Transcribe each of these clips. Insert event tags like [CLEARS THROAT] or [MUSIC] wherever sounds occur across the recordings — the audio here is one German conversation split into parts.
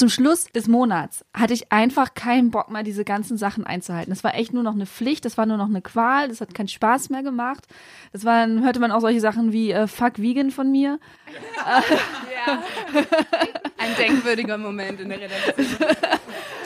zum Schluss des Monats hatte ich einfach keinen Bock mehr, diese ganzen Sachen einzuhalten. Das war echt nur noch eine Pflicht, das war nur noch eine Qual, das hat keinen Spaß mehr gemacht. Das waren, hörte man auch solche Sachen wie äh, Fuck Vegan von mir. [LAUGHS] Ja. Ein denkwürdiger Moment in der Redaktion. [LAUGHS]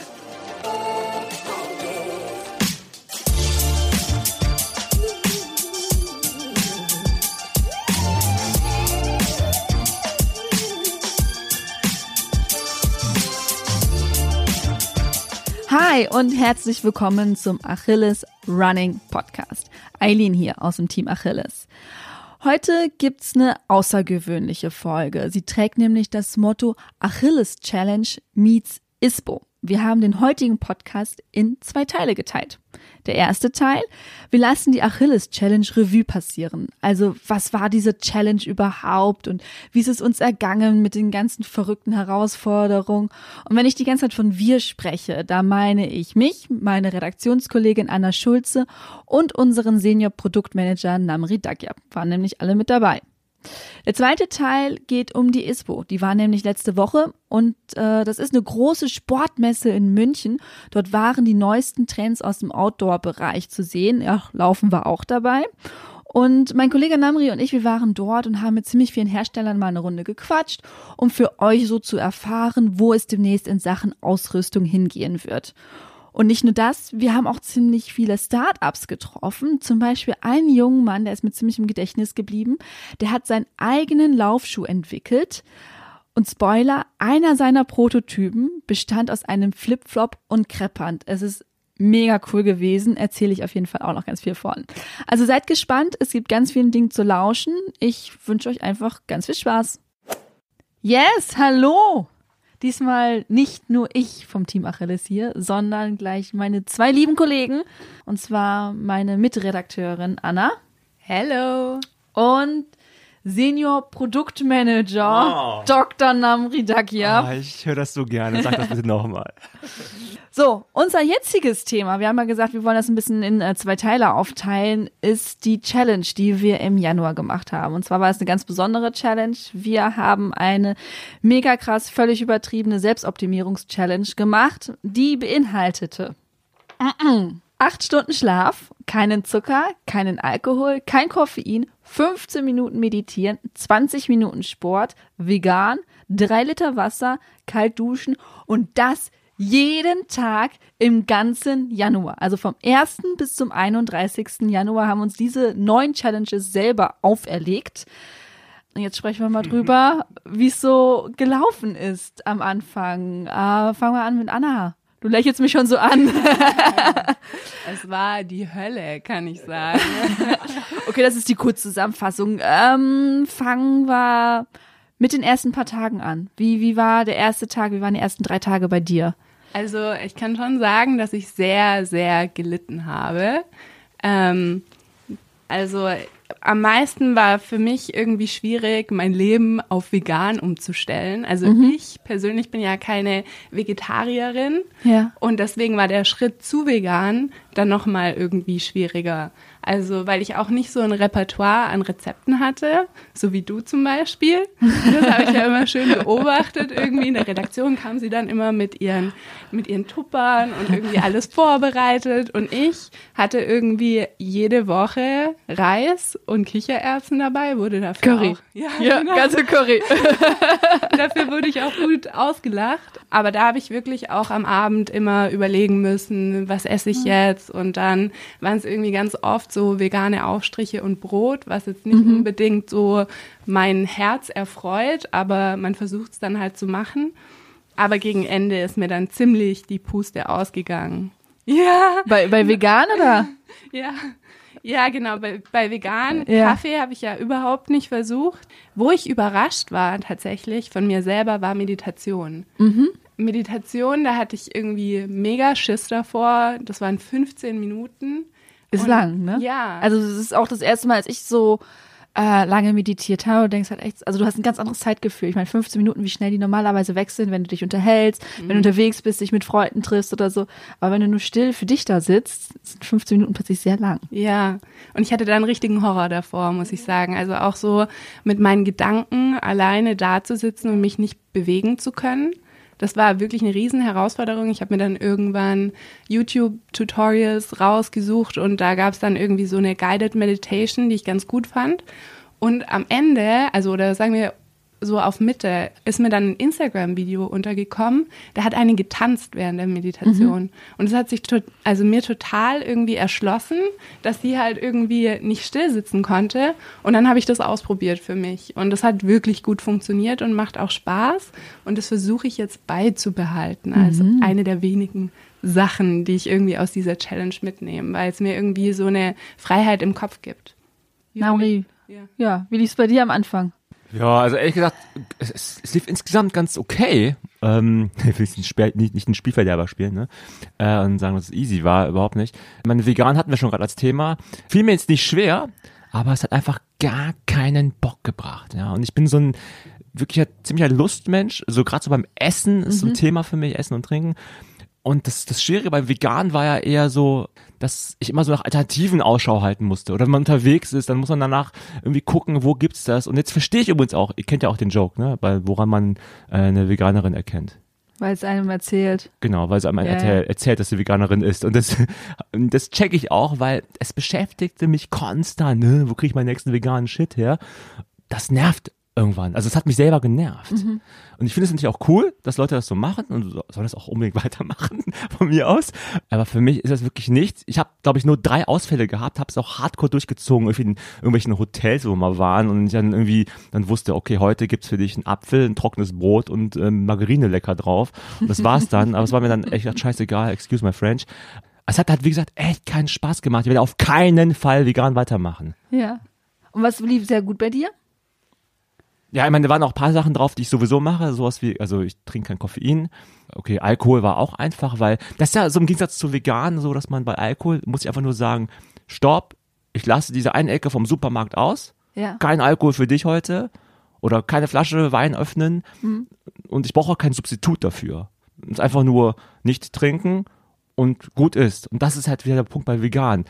Hi und herzlich willkommen zum Achilles Running Podcast. Eileen hier aus dem Team Achilles. Heute gibt's eine außergewöhnliche Folge. Sie trägt nämlich das Motto Achilles Challenge meets ISPO. Wir haben den heutigen Podcast in zwei Teile geteilt. Der erste Teil, wir lassen die Achilles Challenge Revue passieren. Also, was war diese Challenge überhaupt und wie ist es uns ergangen mit den ganzen verrückten Herausforderungen? Und wenn ich die ganze Zeit von wir spreche, da meine ich mich, meine Redaktionskollegin Anna Schulze und unseren Senior Produktmanager Namri Dagya. Waren nämlich alle mit dabei. Der zweite Teil geht um die ISPO. Die war nämlich letzte Woche und äh, das ist eine große Sportmesse in München. Dort waren die neuesten Trends aus dem Outdoor-Bereich zu sehen. Ja, laufen wir auch dabei. Und mein Kollege Namri und ich, wir waren dort und haben mit ziemlich vielen Herstellern mal eine Runde gequatscht, um für euch so zu erfahren, wo es demnächst in Sachen Ausrüstung hingehen wird. Und nicht nur das, wir haben auch ziemlich viele Startups getroffen. Zum Beispiel einen jungen Mann, der ist mir ziemlich im Gedächtnis geblieben. Der hat seinen eigenen Laufschuh entwickelt. Und Spoiler, einer seiner Prototypen bestand aus einem Flipflop und Kreppband. Es ist mega cool gewesen. Erzähle ich auf jeden Fall auch noch ganz viel von. Also seid gespannt. Es gibt ganz viele Dinge zu lauschen. Ich wünsche euch einfach ganz viel Spaß. Yes, hallo! Diesmal nicht nur ich vom Team Achilles hier, sondern gleich meine zwei lieben Kollegen. Und zwar meine Mitredakteurin Anna. Hello. Und Senior Produktmanager Oh. Dr. Namri Dakia. Ah, ich höre das so gerne. Sag das bitte nochmal. [LAUGHS] So, unser jetziges Thema, wir haben ja gesagt, wir wollen das ein bisschen in äh, zwei Teile aufteilen, ist die Challenge, die wir im Januar gemacht haben. Und zwar war es eine ganz besondere Challenge. Wir haben eine mega krass, völlig übertriebene Selbstoptimierungs-Challenge gemacht, die beinhaltete [CLEARS THROAT] acht Stunden Schlaf, keinen Zucker, keinen Alkohol, kein Koffein, 15 Minuten meditieren, 20 Minuten Sport, vegan, drei Liter Wasser, kalt duschen und das jeden Tag im ganzen Januar. Also vom 1. bis zum 31. Januar haben uns diese neun Challenges selber auferlegt. Und jetzt sprechen wir mal drüber, wie es so gelaufen ist am Anfang. Äh, fangen wir an mit Anna. Du lächelst mich schon so an. [LAUGHS] Es war die Hölle, kann ich sagen. [LAUGHS] Okay, das ist die Kurzzusammenfassung. Ähm, fangen wir mit den ersten paar Tagen an. Wie, wie war der erste Tag? Wie waren die ersten drei Tage bei dir? Also ich kann schon sagen, dass ich sehr, sehr gelitten habe. Ähm, also am meisten war für mich irgendwie schwierig, mein Leben auf vegan umzustellen. Also ich persönlich bin ja keine Vegetarierin Ja. und deswegen war der Schritt zu vegan dann nochmal irgendwie schwieriger. Also weil ich auch nicht so ein Repertoire an Rezepten hatte, so wie du zum Beispiel. Das habe ich ja immer schön beobachtet. Irgendwie in der Redaktion kam sie dann immer mit ihren, mit ihren Tuppern und irgendwie alles vorbereitet. Und ich hatte irgendwie jede Woche Reis und Kichererbsen dabei, wurde dafür Curry. auch. Ja, genau. ganze Curry. [LAUGHS] Dafür wurde ich auch gut ausgelacht. Aber da habe ich wirklich auch am Abend immer überlegen müssen, was esse ich jetzt? Und dann waren es irgendwie ganz oft so vegane Aufstriche und Brot, was jetzt nicht unbedingt so mein Herz erfreut, aber man versucht es dann halt zu machen. Aber gegen Ende ist mir dann ziemlich die Puste ausgegangen. Ja, Bei, bei vegan oder? [LAUGHS] ja. Ja, genau. Bei, bei vegan Ja. Kaffee habe ich ja überhaupt nicht versucht. Wo ich überrascht war tatsächlich von mir selber, war Meditation. Meditation, da hatte ich irgendwie mega Schiss davor. Das waren 15 Minuten. Ist Und- lang, ne? Ja. Also das ist auch das erste Mal, als ich so äh, lange meditiert habe, du denkst halt echt, also du hast ein ganz anderes Zeitgefühl. Ich meine, 15 Minuten, wie schnell die normalerweise weg sind, wenn du dich unterhältst, wenn du unterwegs bist, dich mit Freunden triffst oder so. Aber wenn du nur still für dich da sitzt, sind 15 Minuten plötzlich sehr lang. Ja, und ich hatte da einen richtigen Horror davor, muss ich sagen. Also auch so mit meinen Gedanken alleine da zu sitzen und mich nicht bewegen zu können. Das war wirklich eine riesen Herausforderung. Ich habe mir dann irgendwann YouTube-Tutorials rausgesucht und da gab es dann irgendwie so eine Guided Meditation, die ich ganz gut fand. Und am Ende, also oder sagen wir so auf Mitte ist mir dann ein Instagram-Video untergekommen. Da hat eine getanzt während der Meditation. Mhm. Und es hat sich also mir total irgendwie erschlossen, dass sie halt irgendwie nicht still sitzen konnte. Und dann habe ich das ausprobiert für mich. Und das hat wirklich gut funktioniert und macht auch Spaß. Und das versuche ich jetzt beizubehalten als mhm. eine der wenigen Sachen, die ich irgendwie aus dieser Challenge mitnehme, weil es mir irgendwie so eine Freiheit im Kopf gibt. Nauri, ja. ja, wie lief es bei dir am Anfang? Ja, also ehrlich gesagt, es, es lief insgesamt ganz okay. Ähm, [LAUGHS] ich will nicht, nicht, nicht einen Spielverderber spielen, ne? Äh, und sagen, dass es easy war, überhaupt nicht. Meine Vegan hatten wir schon gerade als Thema. Fiel mir jetzt nicht schwer, aber es hat einfach gar keinen Bock gebracht, ja. Und ich bin so ein wirklicher ziemlicher Lustmensch, so gerade so beim Essen ist so ein mhm. Thema für mich, Essen und Trinken. Und das, das Schwierige beim Vegan war ja eher so, dass ich immer so nach Alternativen Ausschau halten musste. Oder wenn man unterwegs ist, dann muss man danach irgendwie gucken, wo gibt's das. Und jetzt verstehe ich übrigens auch, ihr kennt ja auch den Joke, ne? Weil, woran man äh, eine Veganerin erkennt. Weil es einem erzählt. Genau, weil es einem yeah. erzählt, erzählt, dass sie Veganerin ist. Und das, [LAUGHS] das check ich auch, weil es beschäftigte mich konstant, ne? Wo kriege ich meinen nächsten veganen Shit her? Das nervt irgendwann. Also es hat mich selber genervt. Mhm. Und ich finde es natürlich auch cool, dass Leute das so machen und soll das auch unbedingt [LAUGHS] weitermachen von mir aus. Aber für mich ist das wirklich nichts. Ich habe, glaube ich, nur drei Ausfälle gehabt, habe es auch hardcore durchgezogen, irgendwie in irgendwelchen Hotels, wo wir mal waren und ich dann irgendwie dann wusste, okay, heute gibt's für dich einen Apfel, ein trockenes Brot und ähm, Margarine lecker drauf. Und das war's dann. Aber es war mir dann echt scheißegal, excuse my French. Es hat halt, wie gesagt, echt keinen Spaß gemacht. Ich werde auf keinen Fall vegan weitermachen. Ja. Und was lief sehr gut bei dir? Ja, ich meine, da waren auch ein paar Sachen drauf, die ich sowieso mache, sowas wie, also ich trinke kein Koffein. Okay, Alkohol war auch einfach, weil das ist ja so im Gegensatz zu vegan so, dass man bei Alkohol, muss ich einfach nur sagen, stopp, ich lasse diese eine Ecke vom Supermarkt aus. Ja. Kein Alkohol für dich heute. Oder keine Flasche Wein öffnen. Mhm. Und ich brauche auch kein Substitut dafür. Es ist einfach nur nicht trinken und gut ist. Und das ist halt wieder der Punkt bei vegan.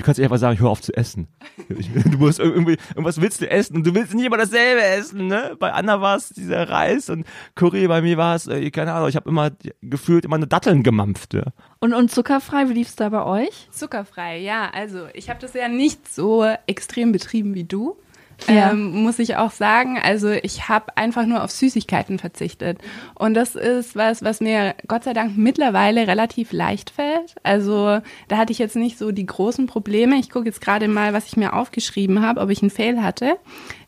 Du kannst einfach sagen, hör auf zu essen. [LAUGHS] Du musst irgendwie, irgendwas willst du essen und du willst nicht immer dasselbe essen, ne? Bei Anna war es dieser Reis und Curry, bei mir war es, äh, keine Ahnung, ich habe immer gefühlt immer nur Datteln gemampft, ja. Und, und zuckerfrei, wie lief's da bei euch? Zuckerfrei, ja. Also ich habe das ja nicht so extrem betrieben wie du ja. ähm, muss ich auch sagen. Also ich habe einfach nur auf Süßigkeiten verzichtet. Und das ist was, was mir Gott sei Dank mittlerweile relativ leicht fällt. Also da hatte ich jetzt nicht so die großen Probleme. Ich gucke jetzt gerade mal, was ich mir aufgeschrieben habe, ob ich einen Fail hatte.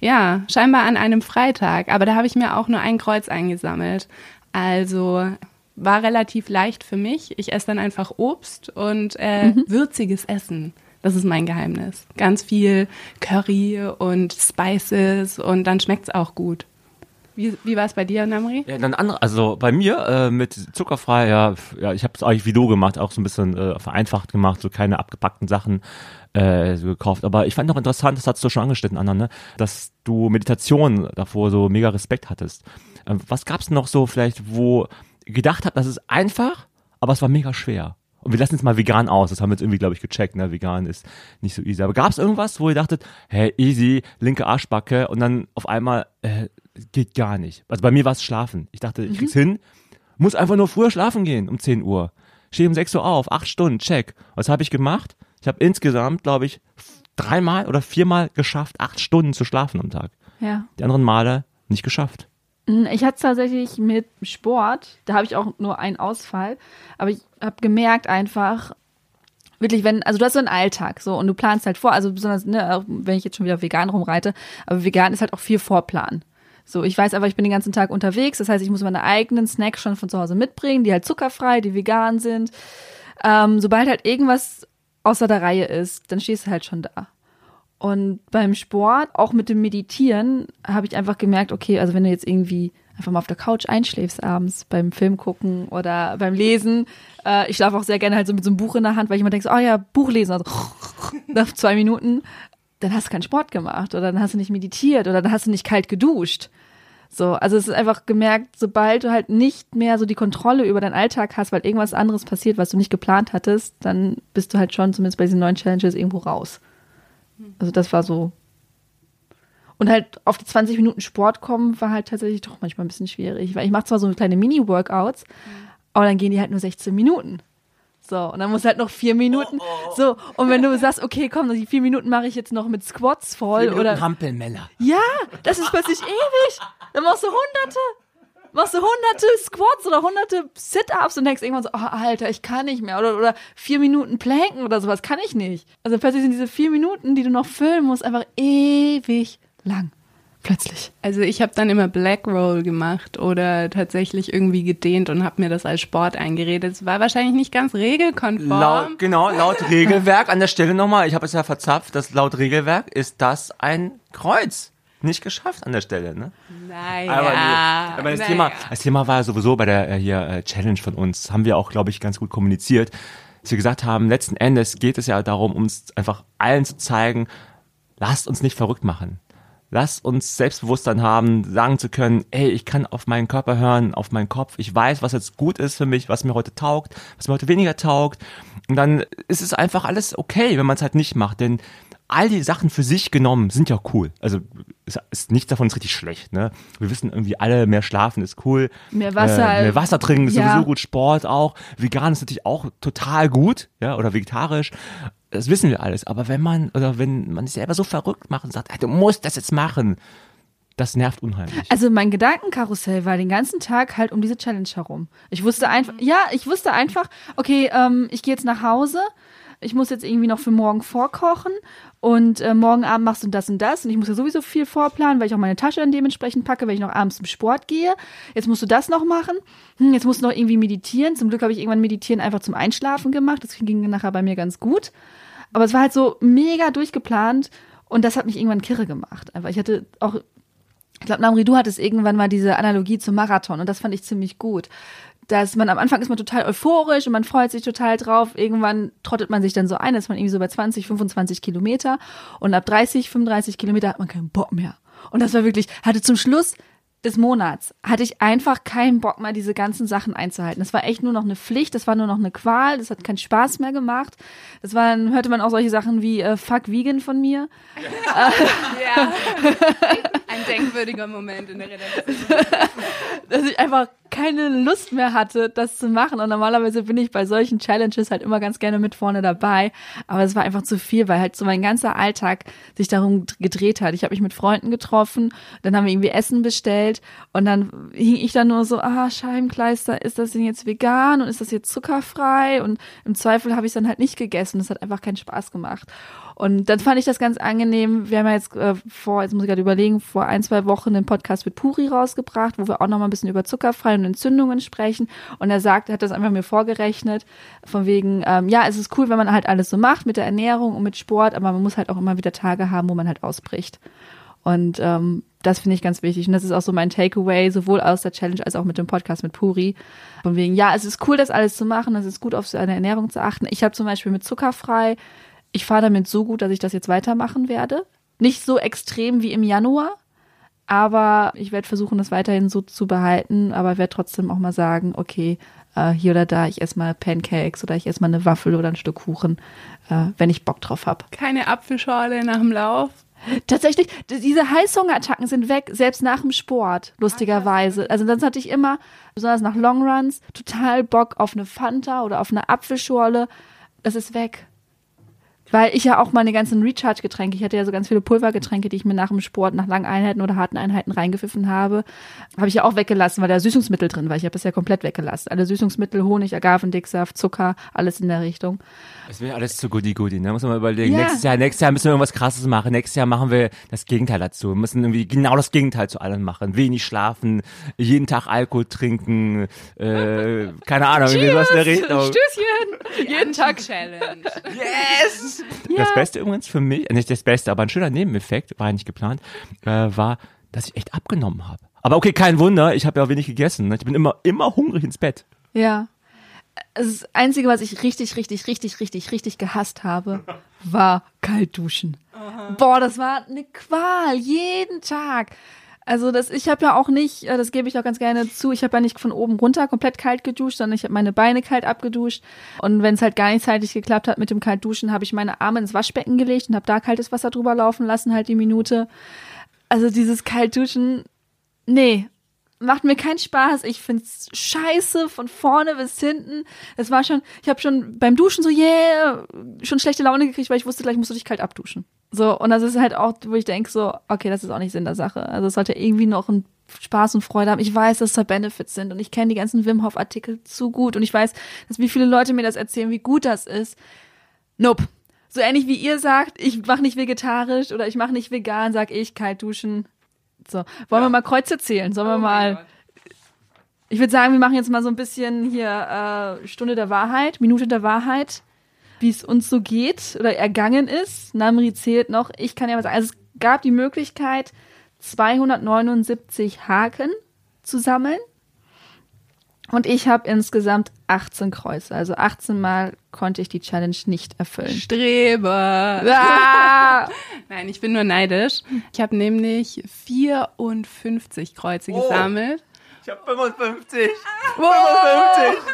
Ja, scheinbar an einem Freitag. Aber da habe ich mir auch nur ein Kreuz eingesammelt. Also war relativ leicht für mich. Ich esse dann einfach Obst und äh, mhm. würziges Essen. Das ist mein Geheimnis. Ganz viel Curry und Spices und dann schmeckt es auch gut. Wie, wie war es bei dir, Namri? Ja, dann andere, also bei mir äh, mit zuckerfrei, ja, ja ich habe es eigentlich wie du gemacht, auch so ein bisschen äh, vereinfacht gemacht, so keine abgepackten Sachen äh, so gekauft. Aber ich fand noch interessant, das hast du schon angeschnitten, Anna, ne? dass du Meditation davor so mega Respekt hattest. Ähm, was gab's noch so vielleicht, wo gedacht habt, das ist einfach, aber es war mega schwer? Und wir lassen jetzt mal vegan aus. Das haben wir jetzt irgendwie, glaube ich, gecheckt. Ne? Vegan ist nicht so easy. Aber gab es irgendwas, wo ihr dachtet, hey, easy, linke Arschbacke und dann auf einmal äh, geht gar nicht. Also bei mir war es Schlafen. Ich dachte, ich krieg's mhm. hin, muss einfach nur früher schlafen gehen um 10 Uhr. Stehe um 6 Uhr auf, 8 Stunden, check. Was habe ich gemacht? Ich habe insgesamt, glaube ich, dreimal oder viermal geschafft, 8 Stunden zu schlafen am Tag. Ja. Die anderen Male nicht geschafft. Hm, ich hatte tatsächlich mit Sport, da habe ich auch nur einen Ausfall, aber ich habe gemerkt einfach, wirklich, wenn, also du hast so einen Alltag so und du planst halt vor, also besonders, ne, wenn ich jetzt schon wieder vegan rumreite, aber vegan ist halt auch viel Vorplan. So, ich weiß einfach, ich bin den ganzen Tag unterwegs, das heißt, ich muss meine eigenen Snacks schon von zu Hause mitbringen, die halt zuckerfrei, die vegan sind. Ähm, sobald halt irgendwas außer der Reihe ist, dann stehst du halt schon da. Und beim Sport, auch mit dem Meditieren, habe ich einfach gemerkt, okay, also wenn du jetzt irgendwie einfach mal auf der Couch einschläfst abends beim Film gucken oder beim Lesen, äh, ich schlafe auch sehr gerne halt so mit so einem Buch in der Hand, weil ich immer denke, oh ja, Buch lesen, also [LAUGHS] nach zwei Minuten, dann hast du keinen Sport gemacht oder dann hast du nicht meditiert oder dann hast du nicht kalt geduscht. So, also es ist einfach gemerkt, sobald du halt nicht mehr so die Kontrolle über deinen Alltag hast, weil irgendwas anderes passiert, was du nicht geplant hattest, dann bist du halt schon zumindest bei diesen neuen Challenges irgendwo raus. Also das war so. Und halt auf die 20 Minuten Sport kommen war halt tatsächlich doch manchmal ein bisschen schwierig, weil ich mache zwar so kleine Mini-Workouts, aber dann gehen die halt nur 16 Minuten. So, und dann muss halt noch vier Minuten. So, und wenn du sagst, okay, komm, die vier Minuten mache ich jetzt noch mit Squats voll oder. Hampelmänner. Ja, das ist plötzlich ewig. Dann machst du hunderte, machst du hunderte Squats oder hunderte Sit-Ups und denkst irgendwann so, oh, Alter, ich kann nicht mehr. Oder, oder vier Minuten Planken oder sowas, kann ich nicht. Also plötzlich sind diese vier Minuten, die du noch füllen musst, einfach ewig lang. Plötzlich. Also ich habe dann immer Black Roll gemacht oder tatsächlich irgendwie gedehnt und habe mir das als Sport eingeredet. Es war wahrscheinlich nicht ganz regelkonform. Laut, genau, laut Regelwerk an der Stelle nochmal, ich habe es ja verzapft, dass laut Regelwerk ist das ein Kreuz. Nicht geschafft an der Stelle, ne? Naja. Aber, nee, aber das, naja. Thema, das Thema war sowieso bei der äh, hier äh, Challenge von uns, haben wir auch, glaube ich, ganz gut kommuniziert, dass wir gesagt haben, letzten Endes geht es ja darum, uns einfach allen zu zeigen, lasst uns nicht verrückt machen. Lasst uns Selbstbewusstsein haben, sagen zu können, ey, ich kann auf meinen Körper hören, auf meinen Kopf. Ich weiß, was jetzt gut ist für mich, was mir heute taugt, was mir heute weniger taugt. Und dann ist es einfach alles okay, wenn man es halt nicht macht. Denn all die Sachen für sich genommen sind ja cool. Also es ist nichts davon ist richtig schlecht. Ne? Wir wissen irgendwie alle, mehr schlafen ist cool. Mehr Wasser. Äh, mehr Wasser trinken ist Ja. sowieso gut. Sport auch. Vegan ist natürlich auch total gut. ja, Oder vegetarisch. Das wissen wir alles. Aber wenn man, oder wenn man sich selber so verrückt macht und sagt, ey, du musst das jetzt machen, das nervt unheimlich. Also mein Gedankenkarussell war den ganzen Tag halt um diese Challenge herum. Ich wusste einfach, ja, ich wusste einfach, okay, ähm, ich gehe jetzt nach Hause, ich muss jetzt irgendwie noch für morgen vorkochen und äh, morgen Abend machst du das und das und ich muss ja sowieso viel vorplanen, weil ich auch meine Tasche dann dementsprechend packe, wenn ich noch abends zum Sport gehe. Jetzt musst du das noch machen. Hm, jetzt musst du noch irgendwie meditieren. Zum Glück habe ich irgendwann Meditieren einfach zum Einschlafen gemacht. Das ging nachher bei mir ganz gut. Aber es war halt so mega durchgeplant und das hat mich irgendwann kirre gemacht. Einfach, ich hatte auch ich glaube, Namri, du hattest irgendwann mal diese Analogie zum Marathon und das fand ich ziemlich gut. Dass man am Anfang ist man total euphorisch und man freut sich total drauf. Irgendwann trottet man sich dann so ein, ist man irgendwie so bei 20, 25 Kilometer und ab 30, 35 Kilometer hat man keinen Bock mehr. Und das war wirklich, hatte zum Schluss des Monats hatte ich einfach keinen Bock mehr, diese ganzen Sachen einzuhalten. Das war echt nur noch eine Pflicht, das war nur noch eine Qual, das hat keinen Spaß mehr gemacht. Das war, dann hörte man auch solche Sachen wie äh, Fuck Vegan von mir. Ja. [LAUGHS] Ein denkwürdiger Moment in der Redaktion. dass ich einfach keine Lust mehr hatte, das zu machen. Und normalerweise bin ich bei solchen Challenges halt immer ganz gerne mit vorne dabei. Aber es war einfach zu viel, weil halt so mein ganzer Alltag sich darum gedreht hat. Ich habe mich mit Freunden getroffen, dann haben wir irgendwie Essen bestellt und dann hing ich dann nur so, ah, Scheibenkleister, ist das denn jetzt vegan und ist das jetzt zuckerfrei? Und im Zweifel habe ich dann halt nicht gegessen. Das hat einfach keinen Spaß gemacht. Und dann fand ich das ganz angenehm. Wir haben ja jetzt äh, vor, jetzt muss ich gerade überlegen, vor ein, zwei Wochen einen Podcast mit Puri rausgebracht, wo wir auch noch mal ein bisschen über zuckerfrei und Entzündungen sprechen. Und er sagt, er hat das einfach mir vorgerechnet, von wegen, ähm, ja, es ist cool, wenn man halt alles so macht mit der Ernährung und mit Sport, aber man muss halt auch immer wieder Tage haben, wo man halt ausbricht. Und ähm, das finde ich ganz wichtig. Und das ist auch so mein Takeaway, sowohl aus der Challenge als auch mit dem Podcast mit Puri. Von wegen, ja, es ist cool, das alles zu machen, es ist gut, auf seine Ernährung zu achten. Ich habe zum Beispiel mit zuckerfrei, ich fahre damit so gut, dass ich das jetzt weitermachen werde. Nicht so extrem wie im Januar, aber ich werde versuchen, das weiterhin so zu behalten, aber werde trotzdem auch mal sagen, okay, äh, hier oder da, ich esse mal Pancakes oder ich esse mal eine Waffel oder ein Stück Kuchen, äh, wenn ich Bock drauf habe. Keine Apfelschorle nach dem Lauf. Tatsächlich, diese Heißhungerattacken sind weg, selbst nach dem Sport, lustigerweise. Also sonst hatte ich immer, besonders nach Longruns, total Bock auf eine Fanta oder auf eine Apfelschorle. Das ist weg. Weil ich ja auch meine ganzen Recharge-Getränke, ich hatte ja so ganz viele Pulvergetränke, die ich mir nach dem Sport, nach langen Einheiten oder harten Einheiten reingepfiffen habe, habe ich ja auch weggelassen, weil da Süßungsmittel drin war. Ich habe das ja komplett weggelassen. Alle Süßungsmittel, Honig, Agavendicksaft, Zucker, alles in der Richtung. Es wäre alles zu goodie goodie, ne? Muss man mal überlegen. Ja. Nächstes Jahr, nächstes Jahr müssen wir irgendwas krasses machen. Nächstes Jahr machen wir das Gegenteil dazu. Wir müssen irgendwie genau das Gegenteil zu allem machen. Wenig schlafen, jeden Tag Alkohol trinken, äh, keine Ahnung, irgendwie was in der Richtung. Stößchen! Jeden Tag. Challenge. Yes! Das Beste übrigens für mich, nicht das Beste, aber ein schöner Nebeneffekt, war ja nicht geplant, äh, war, dass ich echt abgenommen habe. Aber okay, kein Wunder, ich habe ja auch wenig gegessen. Ne? Ich bin immer, immer hungrig ins Bett. Ja. Das Einzige, was ich richtig, richtig, richtig, richtig, richtig gehasst habe, war kalt duschen. Boah, das war eine Qual, jeden Tag. Also das, ich habe ja auch nicht, äh, das gebe ich auch ganz gerne zu, ich habe ja nicht von oben runter komplett kalt geduscht, sondern ich habe meine Beine kalt abgeduscht. Und wenn es halt gar nicht zeitlich geklappt hat mit dem Kaltduschen, habe ich meine Arme ins Waschbecken gelegt und habe da kaltes Wasser drüber laufen lassen, halt die Minute. also dieses Kaltduschen, nee, macht mir keinen Spaß. Ich find's scheiße von vorne bis hinten. Es war schon, ich habe schon beim Duschen so yeah schon schlechte Laune gekriegt, weil ich wusste, gleich musst du dich kalt abduschen. So und das ist halt auch, wo ich denke so, okay, das ist auch nicht Sinn der Sache. Also es sollte irgendwie noch ein Spaß und Freude haben. Ich weiß, dass da Benefits sind und ich kenne die ganzen Wim Hof Artikel zu gut und ich weiß, dass wie viele Leute mir das erzählen, wie gut das ist. Nope. So ähnlich wie ihr sagt, ich mache nicht vegetarisch oder ich mache nicht vegan, sag ich kalt duschen. So, wollen ja. wir mal Kreuze zählen? Sollen oh wir mal Ich würde sagen, wir machen jetzt mal so ein bisschen hier äh, Stunde der Wahrheit, Minute der Wahrheit, wie es uns so geht oder ergangen ist. Namri zählt noch. Ich kann ja was sagen. Also es gab die Möglichkeit, 279 Haken zu sammeln. Und ich habe insgesamt 18 Kreuze. Also 18 Mal konnte ich die Challenge nicht erfüllen. Streber. Ah! [LAUGHS] Nein, ich bin nur neidisch. Ich habe nämlich 54 Kreuze oh. gesammelt. Ich habe 55. Ah. 55.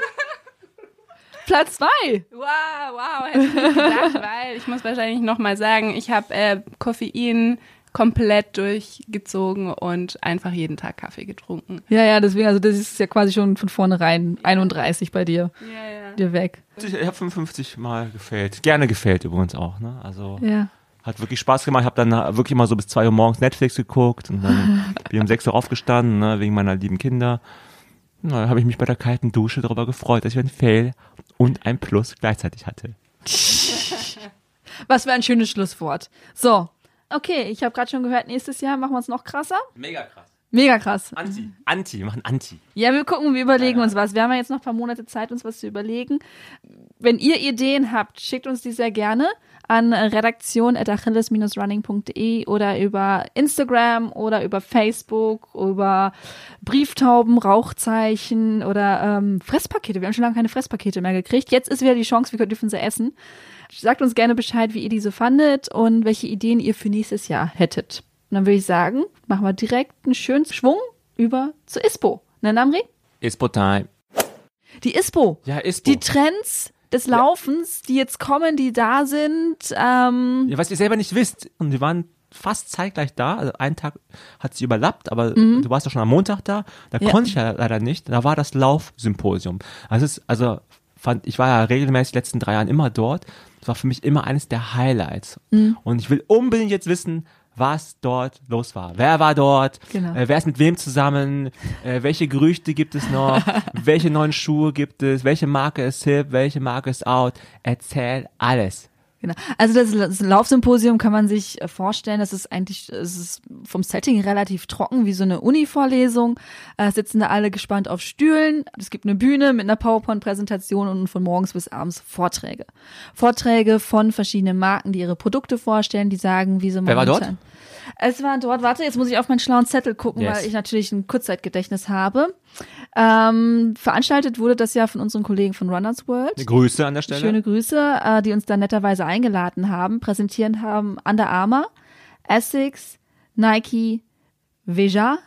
Platz zwei. Wow, wow, hätte ich nicht gedacht, [LAUGHS] weil ich muss wahrscheinlich nochmal sagen, ich habe äh, Koffein komplett durchgezogen und einfach jeden Tag Kaffee getrunken. Ja, ja, deswegen, also das ist ja quasi schon von vornherein 31 bei dir. Ja, ja. Dir weg. Ich habe 55 Mal gefällt. Gerne gefällt übrigens auch, ne? Also. Ja. Hat wirklich Spaß gemacht. Ich habe dann wirklich mal so bis 2 Uhr morgens Netflix geguckt und dann [LAUGHS] bin ich um 6 Uhr aufgestanden, ne, wegen meiner lieben Kinder. Na, dann habe ich mich bei der kalten Dusche darüber gefreut, dass ich ein Fail und ein Plus gleichzeitig hatte. [LAUGHS] Was für ein schönes Schlusswort. So, Okay, ich habe gerade schon gehört, nächstes Jahr machen wir es noch krasser. Mega krass. Mega krass. Anti. Anti, wir machen Anti. Ja, wir gucken, wir überlegen ja, ja. uns was. Wir haben ja jetzt noch ein paar Monate Zeit, uns was zu überlegen. Wenn ihr Ideen habt, schickt uns die sehr gerne an redaktion.achilles-running.de oder über Instagram oder über Facebook, über Brieftauben, Rauchzeichen oder ähm, Fresspakete. Wir haben schon lange keine Fresspakete mehr gekriegt. Jetzt ist wieder die Chance, wir dürfen sie essen. Sagt uns gerne Bescheid, wie ihr diese fandet und welche Ideen ihr für nächstes Jahr hättet. Und dann würde ich sagen, machen wir direkt einen schönen Schwung über zu ISPO. Ne, Namri? ISPO-Time. Die ISPO. Ja, ISPO. Die Trends des Laufens, die jetzt kommen, die da sind. Ähm ja, was ihr selber nicht wisst. Und wir waren fast zeitgleich da. Also einen Tag hat sie überlappt, aber mhm. du warst doch schon am Montag da. Da ja. konnte ich ja leider nicht. Da war das Laufsymposium. Also, es ist, also fand, ich war ja regelmäßig die letzten drei Jahren immer dort. Das war für mich immer eines der Highlights. Mhm. Und ich will unbedingt jetzt wissen, was dort los war. Wer war dort? Genau. Äh, wer ist mit wem zusammen? Äh, welche Gerüchte gibt es noch? [LAUGHS] welche neuen Schuhe gibt es? Welche Marke ist hip? Welche Marke ist out? Erzähl alles. Genau. Also das, das Laufsymposium kann man sich äh, vorstellen, das ist eigentlich, es ist vom Setting relativ trocken, wie so eine Uni-Vorlesung. Äh, sitzen da alle gespannt auf Stühlen. Es gibt eine Bühne mit einer PowerPoint-Präsentation und von morgens bis abends Vorträge. Vorträge von verschiedenen Marken, die ihre Produkte vorstellen, die sagen, wie sie Wer war dort? Es war dort, warte, jetzt muss ich auf meinen schlauen Zettel gucken, yes. weil ich natürlich ein Kurzzeitgedächtnis habe. Ähm, veranstaltet wurde das ja von unseren Kollegen von Runners World. Grüße an der Stelle. Schöne Grüße, äh, die uns da netterweise eingeladen haben, präsentieren haben Under Armour, Essex, Nike, Veja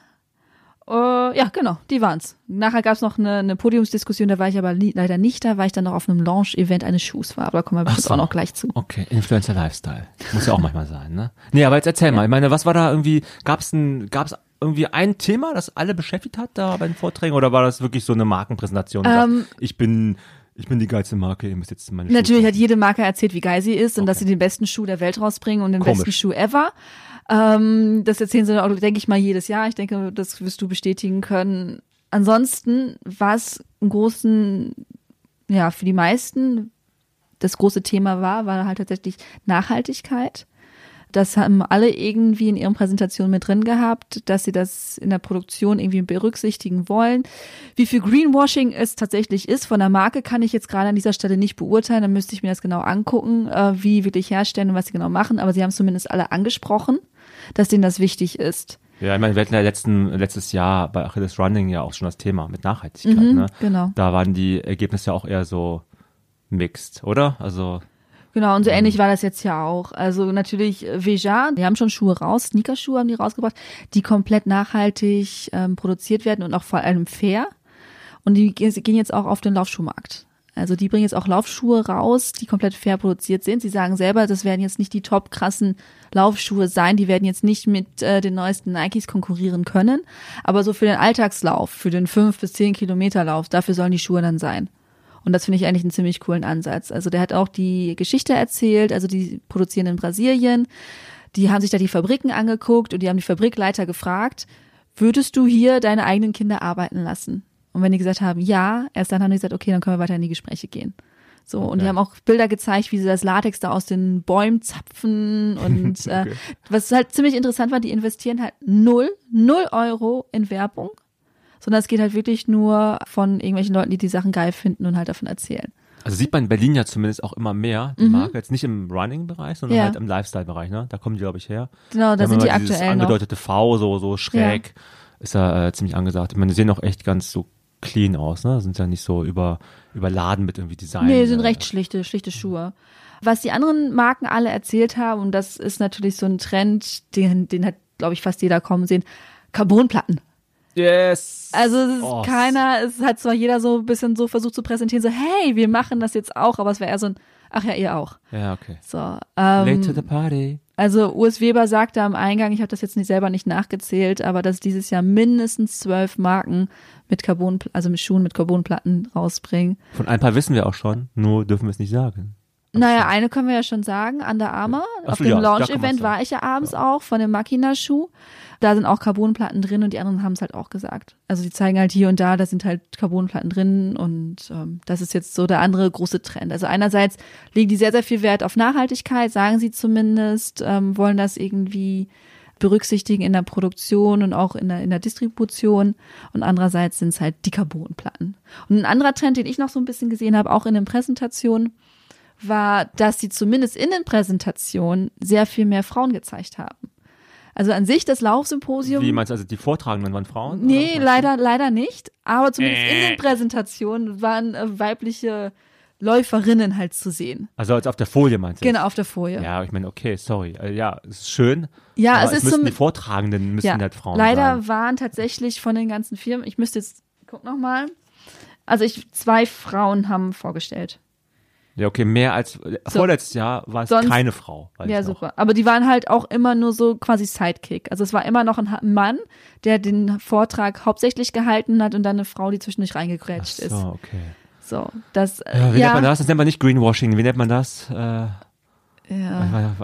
äh, ja, genau, die waren's. Nachher gab's noch eine, eine Podiumsdiskussion, da war ich aber leider nicht da, weil ich dann noch auf einem Launch-Event eines Schuhs war. Aber da kommen wir bestimmt so. auch noch gleich zu. Okay, Influencer Lifestyle. Muss ja auch manchmal sein, ne? Nee, aber jetzt erzähl ja. mal. Ich meine, was war da irgendwie, gab's ein, gab's irgendwie ein Thema, das alle beschäftigt hat da bei den Vorträgen oder war das wirklich so eine Markenpräsentation? Ähm, ich bin ich bin die geilste Marke, ihr müsst jetzt meine Natürlich Schuhe hat jede Marke erzählt, wie geil sie ist und okay. dass sie den besten Schuh der Welt rausbringen und den Komisch. besten Schuh ever. Ähm, das erzählen sie auch, denke ich mal, jedes Jahr. Ich denke, das wirst du bestätigen können. Ansonsten war es im großen, ja, für die meisten das große Thema war, war halt tatsächlich Nachhaltigkeit. Das haben alle irgendwie in ihren Präsentationen mit drin gehabt, dass sie das in der Produktion irgendwie berücksichtigen wollen. Wie viel Greenwashing es tatsächlich ist von der Marke, kann ich jetzt gerade an dieser Stelle nicht beurteilen. Da müsste ich mir das genau angucken, äh, wie wirklich herstellen und was sie genau machen. Aber sie haben es zumindest alle angesprochen, dass denen das wichtig ist. Ja, ich meine, wir hatten ja letzten, letztes Jahr bei Achilles Running ja auch schon das Thema mit Nachhaltigkeit. Mhm, ne? Genau. Da waren die Ergebnisse ja auch eher so mixed, oder? Also Genau, und so ähnlich war das jetzt ja auch. Also natürlich äh, Veja, die haben schon Schuhe raus, Sneakerschuhe haben die rausgebracht, die komplett nachhaltig ähm, produziert werden und auch vor allem fair. Und die gehen jetzt auch auf den Laufschuhmarkt. Also die bringen jetzt auch Laufschuhe raus, die komplett fair produziert sind. Sie sagen selber, das werden jetzt nicht die top krassen Laufschuhe sein, die werden jetzt nicht mit äh, den neuesten Nikes konkurrieren können. Aber so für den Alltagslauf, für den fünf bis zehn Kilometer Lauf, dafür sollen die Schuhe dann sein. Und das finde ich eigentlich einen ziemlich coolen Ansatz. Also der hat auch die Geschichte erzählt, also die produzieren in Brasilien. Die haben sich da die Fabriken angeguckt und die haben die Fabrikleiter gefragt, würdest du hier deine eigenen Kinder arbeiten lassen? Und wenn die gesagt haben, ja, erst dann haben die gesagt, okay, dann können wir weiter in die Gespräche gehen. So, und die haben auch Bilder gezeigt, wie sie das Latex da aus den Bäumen zapfen [LAUGHS] und äh, Okay. was halt ziemlich interessant war, die investieren halt null, null Euro in Werbung, sondern es geht halt wirklich nur von irgendwelchen Leuten, die die Sachen geil finden und halt davon erzählen. Also sieht man in Berlin ja zumindest auch immer mehr, die Marke, jetzt nicht im Running-Bereich, sondern Mhm. Ja. halt im Lifestyle-Bereich, ne? Da kommen die, glaube ich, her. Genau, da haben sind die immer dieses aktuell noch. angedeutete V, so, so schräg, ist ja äh, ziemlich angesagt. Ich meine, die sehen auch echt ganz so clean aus, ne? Sind ja nicht so über, überladen mit irgendwie Design. Nee, sind äh, recht schlichte, schlichte Schuhe. Was die anderen Marken alle erzählt haben, und das ist natürlich so ein Trend, den, den hat, glaube ich, fast jeder kommen sehen, Carbonplatten. Yes! Also es ist Oh, keiner, es hat zwar jeder so ein bisschen so versucht zu präsentieren, so hey, wir machen das jetzt auch, aber es wäre eher so ein, ach ja, ihr auch. Ja, okay. So, Late to ähm, the party. also Urs Weber sagte am Eingang, ich habe das jetzt nicht selber nicht nachgezählt, aber dass dieses Jahr mindestens zwölf Marken mit Carbon, also mit Schuhen mit Carbonplatten rausbringen. Von ein paar wissen wir auch schon, nur dürfen wir es nicht sagen. Naja, eine können wir ja schon sagen, Under Armour. Auf so, dem ja, Launch-Event war ich ja abends auch von dem Makina-Schuh. Da sind auch Carbonplatten drin und die anderen haben es halt auch gesagt. Also die zeigen halt hier und da, da sind halt Carbonplatten drin und ähm, das ist jetzt so der andere große Trend. Also einerseits legen die sehr, sehr viel Wert auf Nachhaltigkeit, sagen sie zumindest, ähm, wollen das irgendwie berücksichtigen in der Produktion und auch in der, in der Distribution. Und andererseits sind es halt die Carbonplatten. Und ein anderer Trend, den ich noch so ein bisschen gesehen habe, auch in den Präsentationen, war, dass sie zumindest in den Präsentationen sehr viel mehr Frauen gezeigt haben. Also an sich das Laufsymposium. Wie meinst du, also die Vortragenden waren Frauen? Nee, leider, leider nicht. Aber zumindest in Äh. den Präsentationen waren äh, weibliche Läuferinnen halt zu sehen. Also als auf der Folie meinst du? Genau, auf der Folie. Ja, ich meine, okay, sorry. Äh, Ja, es ist schön. Ja, aber es ist müssen zum- die Vortragenden müssen Ja, halt Frauen leider sein. waren tatsächlich von den ganzen Firmen, ich müsste jetzt, guck noch mal. Also ich, zwei Frauen haben vorgestellt. Ja, okay, mehr als äh, So. vorletztes Jahr war es Sonst- keine Frau. Ja, super. Aber die waren halt auch immer nur so quasi Sidekick. Also es war immer noch ein Mann, der den Vortrag hauptsächlich gehalten hat und dann eine Frau, die zwischendurch Ach reingegrätscht ist. so, okay. So, das, äh, Ja, wie ja, nennt man das? Das nennt man nicht Greenwashing. Wie nennt man das? Äh, ja.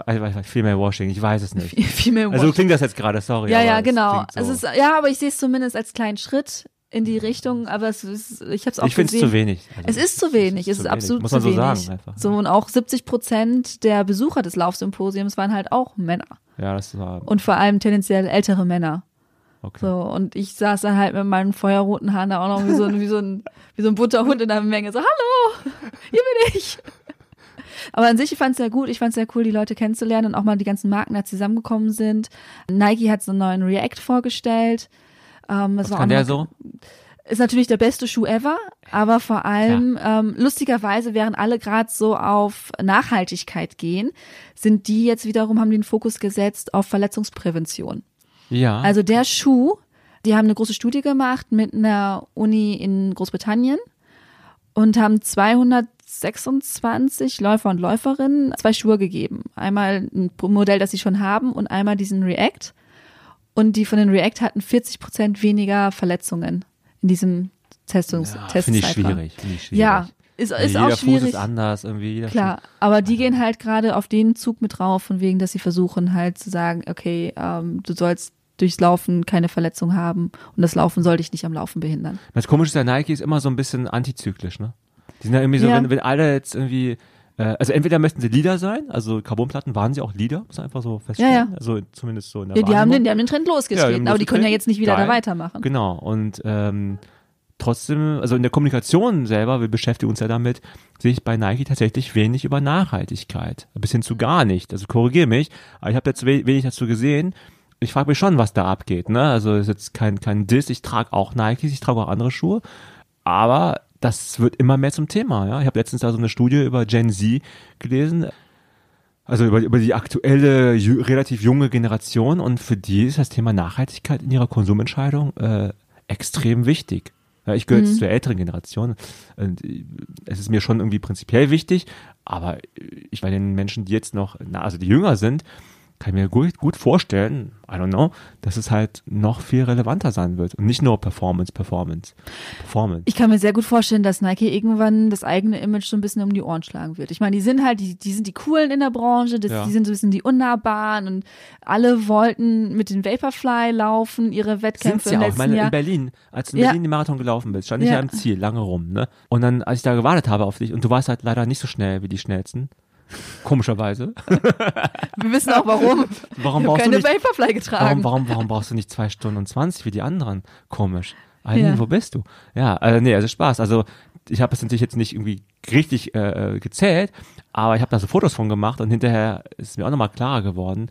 Female Washing, ich weiß es nicht. [LAUGHS] Female Also so klingt das jetzt gerade, sorry. ja, ja, genau. So. Es ist, ja, aber ich sehe es zumindest als kleinen Schritt in die Richtung, aber es ist, ich habe es auch ich finde es zu wenig. Also, Es ist zu wenig, es zu ist absolut Muss man zu so wenig. sagen einfach. So und auch 70 Prozent der Besucher des Laufsymposiums waren halt auch Männer Ja, das war und vor allem tendenziell ältere Männer. okay. So und ich saß dann halt mit meinen feuerroten Haaren da auch noch wie so ein wie so ein [LAUGHS] wie so ein bunter Hund in der Menge so hallo hier bin ich. Aber an sich ich fand es sehr gut. Ich fand es sehr cool, die Leute kennenzulernen und auch mal die ganzen Marken da zusammengekommen sind. Nike hat so einen neuen React vorgestellt. Ähm, das Was war kann der so? ist natürlich der beste Schuh ever, aber vor allem ähm, lustigerweise, während alle gerade so auf Nachhaltigkeit gehen, sind die jetzt wiederum haben den Fokus gesetzt auf Verletzungsprävention. Ja. Also der Schuh, die haben eine große Studie gemacht mit einer Uni in Großbritannien und haben 226 Läufer und Läuferinnen zwei Schuhe gegeben. Einmal ein Modell, das sie schon haben und einmal diesen React. Und die von den React hatten 40 Prozent weniger Verletzungen in diesem Testungs ja, finde ich schwierig. Finde ich schwierig. Ja, ist, ist jeder auch Fuß schwierig. ist anders irgendwie. Klar, aber die gehen halt gerade auf den Zug mit drauf, von wegen, dass sie versuchen halt zu sagen, okay, ähm, du sollst durchs Laufen keine Verletzung haben und das Laufen soll dich nicht am Laufen behindern. Das Komische ist, der Nike ist immer so ein bisschen antizyklisch, ne? Die sind ja irgendwie so, Ja. wenn, wenn alle jetzt irgendwie, also entweder möchten sie Leader sein, also Carbonplatten waren sie auch Leader, muss man einfach so feststellen. Ja, ja. Also zumindest so in der Ja, die haben den, die haben den Trend Ja, losgetreten, haben aber die können ja losgetreten. jetzt nicht wieder da Geil. weitermachen. Genau, und ähm, trotzdem, also in der Kommunikation selber, wir beschäftigen uns ja damit, sehe ich bei Nike tatsächlich wenig über Nachhaltigkeit. Bis hin zu gar nicht. Also korrigiere mich, aber ich habe jetzt we- wenig dazu gesehen. Ich frage mich schon, was da abgeht. Ne? Also ist jetzt kein, kein Diss, ich trage auch Nikes, ich trage auch andere Schuhe. Aber das wird immer mehr zum Thema. Ja? Ich habe letztens da so eine Studie über Gen Z gelesen. Also über, über die aktuelle, ju relativ junge Generation und für die ist das Thema Nachhaltigkeit in ihrer Konsumentscheidung äh, extrem wichtig. Ja, ich gehöre Mhm. jetzt zur älteren Generation. Und äh, es ist mir schon irgendwie prinzipiell wichtig, aber ich bei den Menschen, die jetzt noch, na, also die jünger sind, kann ich mir gut, gut vorstellen, I don't know, dass es halt noch viel relevanter sein wird und nicht nur Performance, Performance, Performance. Ich kann mir sehr gut vorstellen, dass Nike irgendwann das eigene Image so ein bisschen um die Ohren schlagen wird. Ich meine, die sind halt, die, die sind die coolen in der Branche, das, Ja. die sind so ein bisschen die Unnahbaren und alle wollten mit den Vaporfly laufen, ihre Sind's Wettkämpfe ja im auch. Ich meine, in Jahr. Berlin, als du in Ja. Berlin den Marathon gelaufen bist, stand ich Ja. ja im Ziel, lange rum, ne? Und dann, als ich da gewartet habe auf dich, und du warst halt leider nicht so schnell wie die schnellsten, komischerweise. [LAUGHS] Wir wissen auch warum. Warum brauchst du keine nicht, Vaporfly warum, getragen. warum, warum brauchst du nicht zwei Stunden und 20 wie die anderen? Komisch. Eileen, Ja. wo bist du? Ja, also nee, also Spaß. Also ich habe es natürlich jetzt nicht irgendwie richtig äh, äh, gezählt, aber ich habe da so Fotos von gemacht und hinterher ist mir auch nochmal klarer geworden.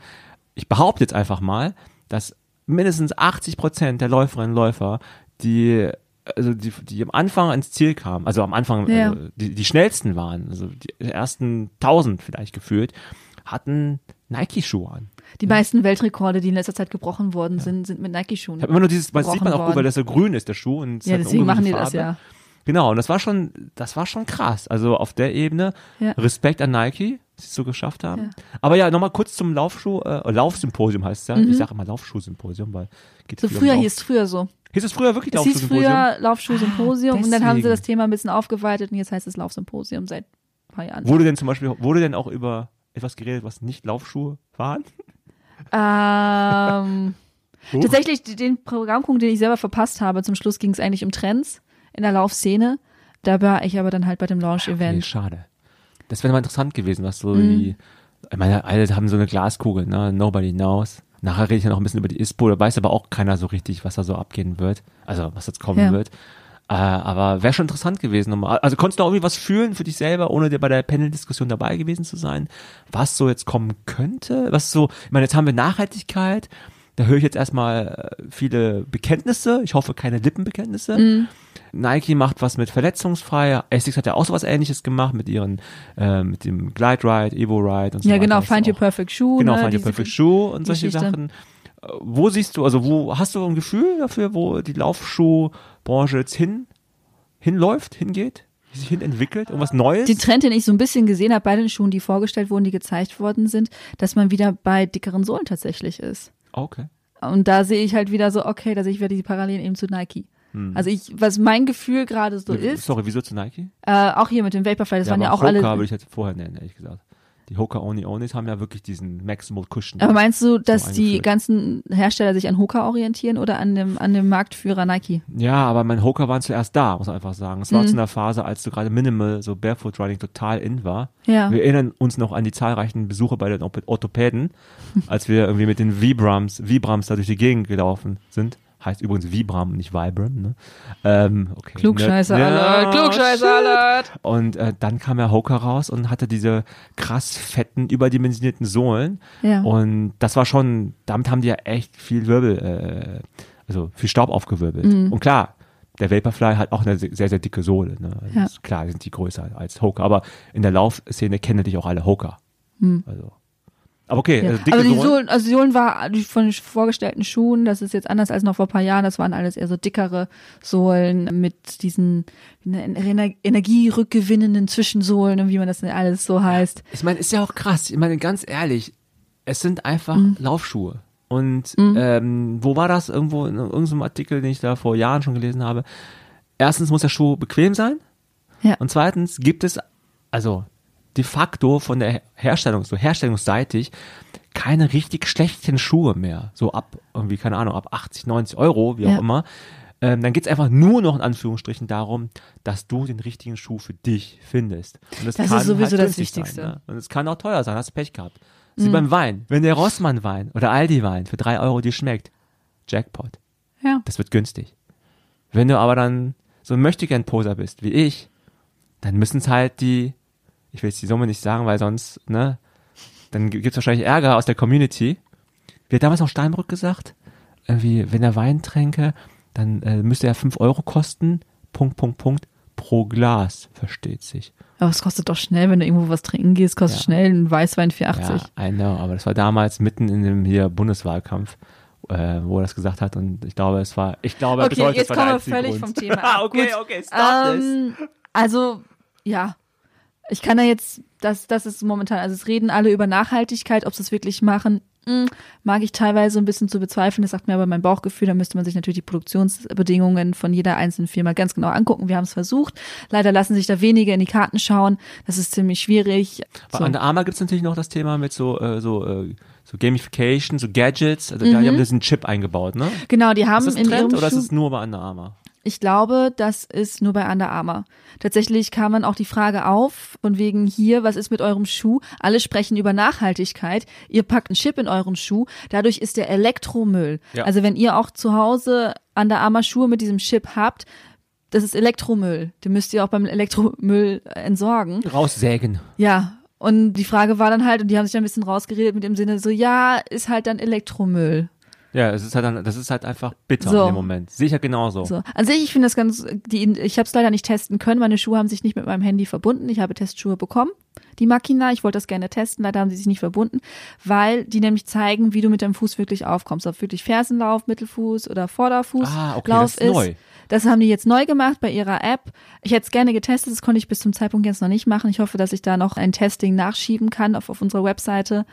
Ich behaupte jetzt einfach mal, dass mindestens 80 Prozent der Läuferinnen und Läufer, die also die, die am Anfang ins Ziel kamen, also am Anfang Ja. also die, die schnellsten waren, also die ersten 1000 vielleicht gefühlt, hatten Nike-Schuhe an. Die meisten Weltrekorde, die in letzter Zeit gebrochen worden sind, sind mit Nike-Schuhen. Immer nur dieses, das sieht man auch gut, weil das so grün ist, der Schuh. Und Ja, deswegen machen die ungewöhnliche das Farbe. ja. Genau, und das war schon, das war schon krass. Also auf der Ebene Ja. Respekt an Nike, dass sie es so geschafft haben. Ja. Aber ja, nochmal kurz zum Laufschuh, äh, Laufsymposium heißt es ja. Ich sage immer Laufschuhsymposium, weil geht Mhm. So viel um früher Lauf. hieß es früher so. Hieß es früher wirklich Es hieß Laufschuhsymposium? früher Laufschuh-Symposium und dann haben sie das Thema ein bisschen aufgeweitet und jetzt heißt es Laufsymposium seit ein paar Jahren. Wurde denn zum Beispiel, wurde denn auch über etwas geredet, was nicht Laufschuhe waren? Ähm, [LAUGHS] Huch. tatsächlich den Programmpunkt, den ich selber verpasst habe, zum Schluss ging es eigentlich um Trends in der Laufszene. Da war ich aber dann halt bei dem Okay, Launch-Event. schade. Das wäre mal interessant gewesen, was so Mhm. die, ich meine, alle haben so eine Glaskugel, ne? Nobody knows. Nachher rede ich ja noch ein bisschen über die ISPO, da weiß aber auch keiner so richtig, was da so abgehen wird. Also, was jetzt kommen Ja. wird. Äh, aber wäre schon interessant gewesen. nochmal. Also, konntest du auch irgendwie was fühlen für dich selber, ohne dir bei der Panel-Diskussion dabei gewesen zu sein? Was so jetzt kommen könnte? Was so, ich meine, jetzt haben wir Nachhaltigkeit. Da höre ich jetzt erstmal äh, viele Bekenntnisse. Ich hoffe, keine Lippenbekenntnisse. Mhm. Nike macht was mit verletzungsfrei. Essex hat ja auch sowas ähnliches gemacht mit ihren, äh, mit dem Glide Ride, Evo Ride und so Ja, weiter. genau, Das ist Find Your Perfect Shoe. Genau, ne, Find Your Perfect Shoe und solche Geschichte. Sachen. Äh, Wo siehst du, also wo hast du ein Gefühl dafür, wo die Laufschuhbranche jetzt hin, hinläuft, hingeht, sich hin entwickelt, irgendwas Neues? Den Trend, den ich so ein bisschen gesehen habe bei den Schuhen, die vorgestellt wurden, die gezeigt worden sind, dass man wieder bei dickeren Sohlen tatsächlich ist. Okay. Und da sehe ich halt wieder so, okay, da sehe ich wieder die Parallelen eben zu Nike. Also ich, was mein Gefühl gerade so ist, Sorry, wieso zu Nike? äh, auch hier mit dem Vaporfly, das waren ja auch alle. Hoka würde ich jetzt vorher nennen, ehrlich gesagt. Die Hoka Oni Onis haben ja wirklich diesen Maximal Cushion. Aber meinst du, dass die eingeführt. ganzen Hersteller sich an Hoka orientieren oder an dem, an dem Marktführer Nike? Ja, aber mein Hoka waren zuerst da, muss man einfach sagen. Es war Mhm. zu einer Phase, als so gerade Minimal, so Barefoot Riding total in war. Ja. Wir erinnern uns noch an die zahlreichen Besuche bei den Ortho- Orthopäden, als wir irgendwie mit den Vibrams, Vibrams da durch die Gegend gelaufen sind. Heißt übrigens Vibram, nicht Vibram, ne? Ähm, okay. Klugscheißer Ja, Alert, Klugscheißer. Alert. Und äh, dann kam ja Hoka raus und hatte diese krass fetten, überdimensionierten Sohlen. Ja. Und das war schon, damit haben die ja echt viel Wirbel, äh, also viel Staub aufgewirbelt. Mhm. Und klar, der Vaporfly hat auch eine sehr, sehr dicke Sohle. Ne? Also Ja. Klar, sind die größer als Hoka. Aber in der Laufszene kennen natürlich auch alle Hoka. Also. Aber okay, Mhm. Ja. also dicke Aber die Sohlen. Sohlen, also die Sohlen war die von den vorgestellten Schuhen, das ist jetzt anders als noch vor ein paar Jahren, das waren alles eher so dickere Sohlen mit diesen ener energierückgewinnenden Zwischensohlen und wie man das denn alles so heißt. Ich meine, ist ja auch krass. Ich meine, ganz ehrlich, es sind einfach Mhm. Laufschuhe. Und ähm, wo war das? Irgendwo in irgendeinem Artikel, den ich da vor Jahren schon gelesen habe. Erstens muss der Schuh bequem sein. Ja. Und zweitens gibt es, also de facto von der Herstellung, so herstellungsseitig, keine richtig schlechten Schuhe mehr. So ab irgendwie, keine Ahnung, ab 80, 90 Euro, wie auch Ja. immer. Ähm, dann geht's einfach nur noch in Anführungsstrichen darum, dass du den richtigen Schuh für dich findest. Und Das ist sowieso das günstig Wichtigste. Sein, ne? Und es kann auch teuer sein, hast Pech gehabt. Das ist wie beim Wein. Wenn der Rossmann-Wein oder Aldi-Wein für drei Euro dir schmeckt, Jackpot. Ja. Das wird günstig. Wenn du aber dann so ein Möchtegern-Poser bist wie ich, dann müssen es halt die, ich will jetzt die Summe nicht sagen, weil sonst, ne, dann gibt es wahrscheinlich Ärger aus der Community. Wie hat damals noch Steinbrück gesagt? Irgendwie, wenn er Wein tränke, dann äh, müsste er 5 Euro kosten, Punkt, Punkt, Punkt, pro Glas, versteht sich. Aber es kostet doch schnell, wenn du irgendwo was trinken gehst, kostet Ja. schnell ein Weißwein 4,80. Ja, I know, aber das war damals mitten in dem hier Bundeswahlkampf. äh, wo er das gesagt hat und ich glaube, es war, ich glaube, Okay, bis heute, jetzt kommen wir völlig Grund. vom Thema [LAUGHS] ab. okay, okay, stop this. Ähm, also, ja. Ich kann da jetzt, das, das ist momentan, also es reden alle über Nachhaltigkeit, ob sie es wirklich machen, hm, mag ich teilweise ein bisschen zu bezweifeln. Das sagt mir aber mein Bauchgefühl. Da müsste man sich natürlich die Produktionsbedingungen von jeder einzelnen Firma ganz genau angucken. Wir haben es versucht. Leider lassen sich da wenige in die Karten schauen. Das ist ziemlich schwierig. Bei So. Under Armour gibt es natürlich noch das Thema mit so, äh, so, äh, so Gamification, so Gadgets. Also da, die haben diesen Chip eingebaut, ne? Genau, die Mhm. haben Ist das ein in Trend ihrem oder ist es nur bei Under Armour? Ich glaube, das ist nur bei Under Armour. Tatsächlich kam dann auch die Frage auf, von wegen hier, was ist mit eurem Schuh? Alle sprechen über Nachhaltigkeit. Ihr packt einen Chip in euren Schuh. Dadurch ist der Elektromüll. Ja. Also wenn ihr auch zu Hause Under Armour Schuhe mit diesem Chip habt, das ist Elektromüll. Den müsst ihr auch beim Elektromüll entsorgen. Raussägen. Ja. Und die Frage war dann halt, und die haben sich dann ein bisschen rausgeredet mit dem Sinne so, ja, ist halt dann Elektromüll. Ja, es ist halt dann, das ist halt einfach bitter So. in dem Moment. Ich ja genauso. So. An sich, ich finde das ganz, die, ich habe es leider nicht testen können. Meine Schuhe haben sich nicht mit meinem Handy verbunden. Ich habe Testschuhe bekommen, die Makina. Ich wollte das gerne testen, leider haben sie sich nicht verbunden, weil die nämlich zeigen, wie du mit deinem Fuß wirklich aufkommst. Ob wirklich Fersenlauf, Mittelfuß oder Vorderfuß Ah, okay, Lauf das ist neu. Das haben die jetzt neu gemacht bei ihrer App. Ich hätte es gerne getestet, das konnte ich bis zum Zeitpunkt jetzt noch nicht machen. Ich hoffe, dass ich da noch ein Testing nachschieben kann auf, auf unserer Webseite.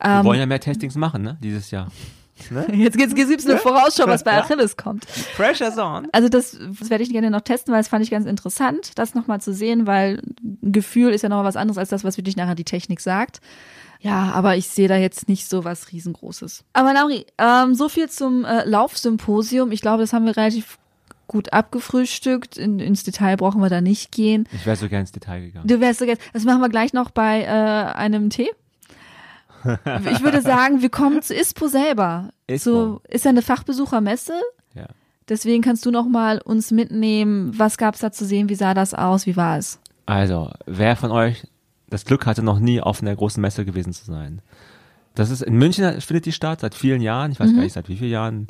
Wir Ähm, wollen ja mehr Testings machen, ne? Dieses Jahr. [LAUGHS] Jetzt, jetzt, jetzt gibt's eine Vorausschau, was bei Achilles kommt. Pressure's on. Also das, das werde ich gerne noch testen, weil das fand ich ganz interessant, das nochmal zu sehen, weil ein Gefühl ist ja nochmal was anderes als das, was wirklich nachher die Technik sagt. Ja, aber ich sehe da jetzt nicht so was riesengroßes. Aber Nauri, ähm, so viel zum äh, Laufsymposium. Ich glaube, das haben wir relativ gut abgefrühstückt. In, ins Detail brauchen wir da nicht gehen. Ich wäre so gern ins Detail gegangen. Du wärst so gerne, das machen wir gleich noch bei äh, einem Tee. [LAUGHS] Ich würde sagen, wir kommen zu ISPO selber. ISPO. So, ist ja eine Fachbesuchermesse. Ja. Deswegen kannst du noch mal uns mitnehmen. Was gab's da zu sehen? Wie sah das aus? Wie war es? Also, wer von euch das Glück hatte, noch nie auf einer großen Messe gewesen zu sein? Das ist in München findet die statt, seit vielen Jahren, ich weiß gar nicht seit wie vielen Jahren,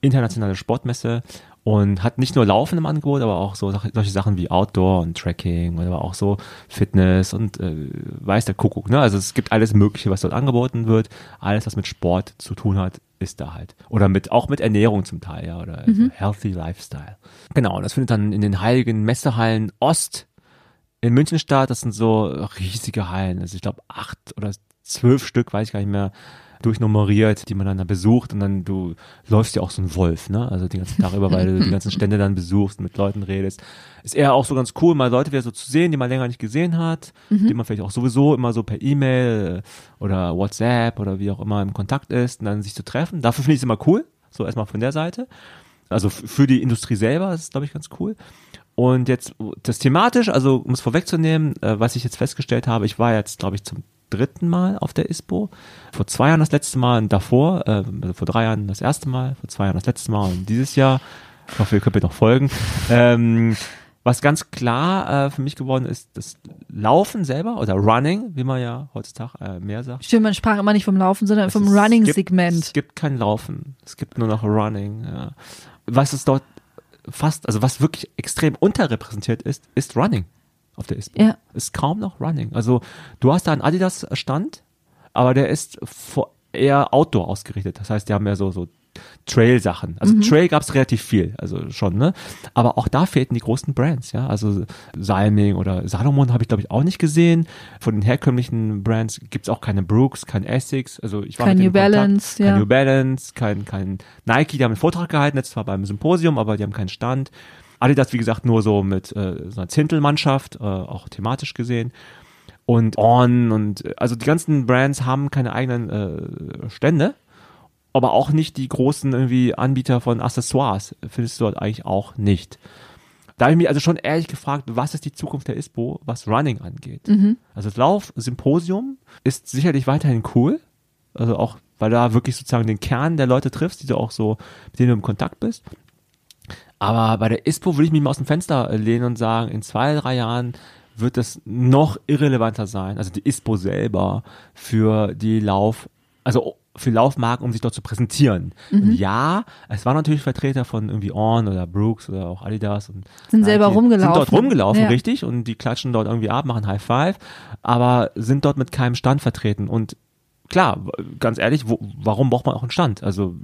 internationale Sportmesse und hat nicht nur Laufen im Angebot, aber auch so solche Sachen wie Outdoor und Trekking oder aber auch so Fitness und äh, weiß der Kuckuck, ne? Also es gibt alles Mögliche, was dort angeboten wird. Alles, was mit Sport zu tun hat, ist da halt. Oder mit auch mit Ernährung zum Teil, ja, oder also Healthy Lifestyle. Genau, und das findet dann in den heiligen Messehallen Ost in München statt. Das sind so riesige Hallen. Also ich glaube acht oder zwölf Stück, weiß ich gar nicht mehr, durchnummeriert, die man dann da besucht und dann du läufst ja auch so ein Wolf, ne? Also den ganzen Tag über, weil du die ganzen Stände dann besuchst, mit Leuten redest. Ist eher auch so ganz cool, mal Leute wieder so zu sehen, die man länger nicht gesehen hat, die man vielleicht auch sowieso immer so per E-Mail äh, oder WhatsApp oder wie auch immer im Kontakt ist und dann sich zu treffen. Dafür finde ich es immer cool. So erstmal von der Seite. Also für die Industrie selber ist es, glaube ich, ganz cool. Und jetzt das thematisch, also um es vorwegzunehmen, äh, was ich jetzt festgestellt habe, ich war jetzt, glaube ich, zum dritten Mal auf der ISPO. Vor zwei Jahren das letzte Mal und davor, äh, also vor drei Jahren das erste Mal, vor zwei Jahren das letzte Mal und dieses Jahr. Ich hoffe, ihr könnt mir noch folgen. [LAUGHS] Ähm, was ganz klar äh, für mich geworden ist, das Laufen selber oder Running, wie man ja heutzutage äh, mehr sagt. Stimmt, man sprach immer nicht vom Laufen, sondern Es vom ist- Es Running-Segment. gibt kein Laufen. Es gibt nur noch Running. Ja. Was es dort fast, also was wirklich extrem unterrepräsentiert ist, ist Running auf der ISPO. Ja. Ist kaum noch Running. Also du hast da einen Adidas-Stand, aber der ist eher Outdoor ausgerichtet. Das heißt, die haben ja so, so Trail-Sachen. Also Trail gab es relativ viel, also schon, ne? Aber auch da fehlten die großen Brands, ja. Also Salming oder Salomon habe ich, glaube ich, auch nicht gesehen. Von den herkömmlichen Brands gibt's auch keine Brooks, kein Essex. Also ich war Kein New Kontakt. Balance, kein ja. New Balance, kein, kein Nike, die haben einen Vortrag gehalten, jetzt zwar beim Symposium, aber die haben keinen Stand. Adidas, wie gesagt, nur so mit äh, so einer Zintelmannschaft, äh, auch thematisch gesehen. Und On und äh, also die ganzen Brands haben keine eigenen äh, Stände, aber auch nicht die großen irgendwie Anbieter von Accessoires findest du dort eigentlich auch nicht. Da habe ich mich also schon ehrlich gefragt, was ist die Zukunft der ISPO, was Running angeht. Also das Lauf-Symposium ist sicherlich weiterhin cool, also auch, weil da wirklich sozusagen den Kern der Leute triffst, die du auch so, mit denen du im Kontakt bist. Aber bei der ISPO würde ich mich mal aus dem Fenster äh, lehnen und sagen, in zwei, drei Jahren wird es noch irrelevanter sein, also die ISPO selber für die Lauf, also für Laufmarken, um sich dort zu präsentieren. Und ja, es waren natürlich Vertreter von irgendwie On oder Brooks oder auch Adidas und Sind selber Nike, rumgelaufen. Sind dort rumgelaufen, Ja. richtig, und die klatschen dort irgendwie ab, machen High Five, aber sind dort mit keinem Stand vertreten und klar, ganz ehrlich, wo, warum braucht man auch einen Stand? Also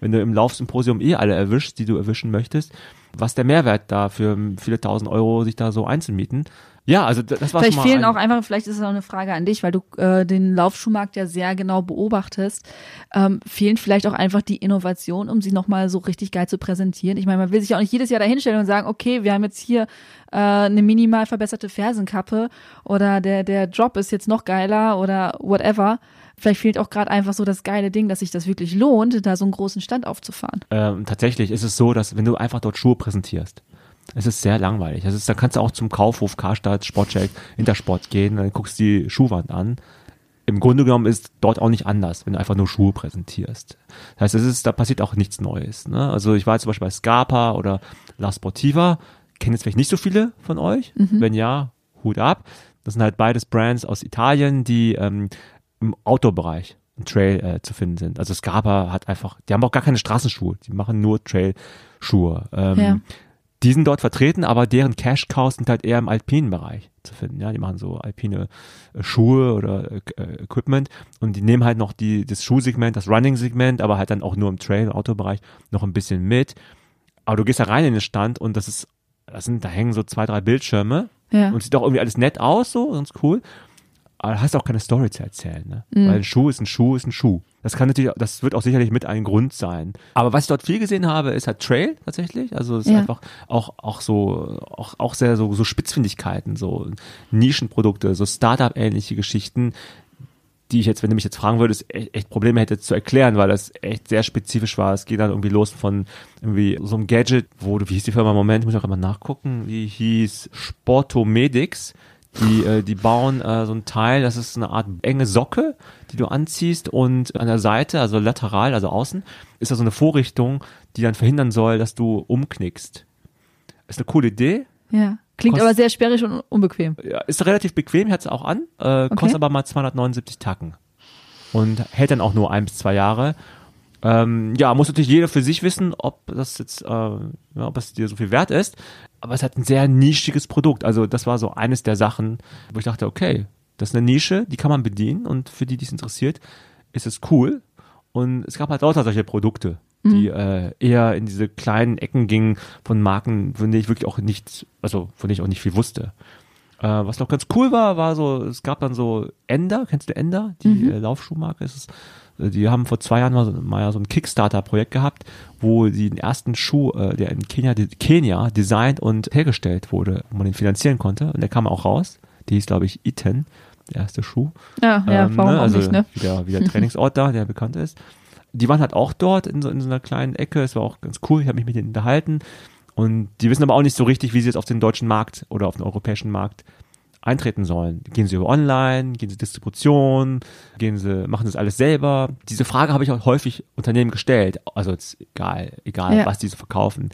wenn du im Laufsymposium eh alle erwischst, die du erwischen möchtest, was der Mehrwert da für viele tausend Euro sich da so einzumieten? Ja, also das war Vielleicht fehlen ein, auch einfach, vielleicht ist es auch eine Frage an dich, weil du äh, den Laufschuhmarkt ja sehr genau beobachtest. Ähm, fehlen vielleicht auch einfach die Innovation, um sie nochmal so richtig geil zu präsentieren. Ich meine, man will sich ja auch nicht jedes Jahr dahinstellen und sagen, okay, wir haben jetzt hier äh, eine minimal verbesserte Fersenkappe oder der, der Drop ist jetzt noch geiler oder whatever. Vielleicht fehlt auch gerade einfach so das geile Ding, dass sich das wirklich lohnt, da so einen großen Stand aufzufahren. ähm, tatsächlich ist es so, dass wenn du einfach dort Schuhe präsentierst, es ist sehr langweilig. Das ist, da kannst du auch zum Kaufhof, Karstadt, Sportcheck, Intersport gehen, dann guckst du die Schuhwand an. Im Grunde genommen ist dort auch nicht anders, wenn du einfach nur Schuhe präsentierst. Das heißt, es ist, da passiert auch nichts Neues. Ne? Also ich war jetzt zum Beispiel bei Scarpa oder La Sportiva, kennen jetzt vielleicht nicht so viele von euch. Wenn ja, Hut ab. Das sind halt beides Brands aus Italien, die ähm, im Outdoor-Bereich im Trail äh, zu finden sind. Also Scarpa hat einfach, die haben auch gar keine Straßenschuhe, die machen nur Trail-Schuhe. Ähm, Ja. Die sind dort vertreten, aber deren Cash-Cows sind halt eher im alpinen Bereich zu finden. Ja, die machen so alpine äh, Schuhe oder äh, äh, Equipment und die nehmen halt noch die, das Schuhsegment, das Running-Segment, aber halt dann auch nur im Trail- und Autobereich noch ein bisschen mit. Aber du gehst da rein in den Stand und das ist, das sind, da hängen so zwei, drei Bildschirme Ja. und sieht auch irgendwie alles nett aus, so, ganz cool. Aber da hast du auch keine Story zu erzählen, ne? Mhm. Weil ein Schuh ist ein Schuh ist ein Schuh. Das kann natürlich, das wird auch sicherlich mit ein Grund sein. Aber was ich dort viel gesehen habe, ist halt Trail tatsächlich. Also es ist Ja. einfach auch, auch so, auch, auch sehr so, so Spitzfindigkeiten, so Nischenprodukte, so Startup-ähnliche Geschichten, die ich jetzt, wenn du mich jetzt fragen würdest, echt, echt Probleme hätte zu erklären, weil das echt sehr spezifisch war. Es geht dann irgendwie los von irgendwie so einem Gadget, wo du, wie hieß die Firma? Moment, ich muss auch einmal nachgucken. Die hieß Sportomedics. Die, äh, die bauen äh, so ein Teil, das ist eine Art enge Socke, die du anziehst und an der Seite, also lateral, also außen, ist da so eine Vorrichtung, die dann verhindern soll, dass du umknickst. Ist eine coole Idee, Ja. Klingt Kost- aber sehr sperrig und unbequem. ja, ist relativ bequem, hört es auch an, äh, kostet aber mal 279 Tacken. Und hält dann auch nur ein bis zwei Jahre. Ähm, ja, muss natürlich jeder für sich wissen, ob das jetzt, äh, ja, ob es dir so viel wert ist. Aber es hat ein sehr nischiges Produkt. Also das war so eines der Sachen, wo ich dachte, okay, das ist eine Nische, die kann man bedienen und für die, die es interessiert, ist es cool. Und es gab halt lauter solche Produkte, die äh, eher in diese kleinen Ecken gingen von Marken, von denen ich wirklich auch nichts, also von denen ich auch nicht viel wusste. Äh, was noch ganz cool war, war so, es gab dann so Ender, kennst du Ender, die äh, Laufschuhmarke ist es. Die haben vor zwei Jahren mal so, mal ja so ein Kickstarter-Projekt gehabt, wo die den ersten Schuh, äh, der in Kenia, Kenia designt und hergestellt wurde, wo man den finanzieren konnte. Und der kam auch raus. Die hieß, glaube ich, Iten, der erste Schuh. Ja, ja, Ähm, warum ne, auch also nicht, ne? Wieder, wieder [LAUGHS] Trainingsort da, der bekannt ist. Die waren halt auch dort in so, in so einer kleinen Ecke. Es war auch ganz cool. Ich habe mich mit denen unterhalten. Und die wissen aber auch nicht so richtig, wie sie jetzt auf den deutschen Markt oder auf den europäischen Markt eintreten sollen. Gehen sie über Online, gehen sie Distribution, gehen sie, machen das alles selber? Diese Frage habe ich auch häufig Unternehmen gestellt. Also jetzt egal, egal, Ja. was die so verkaufen.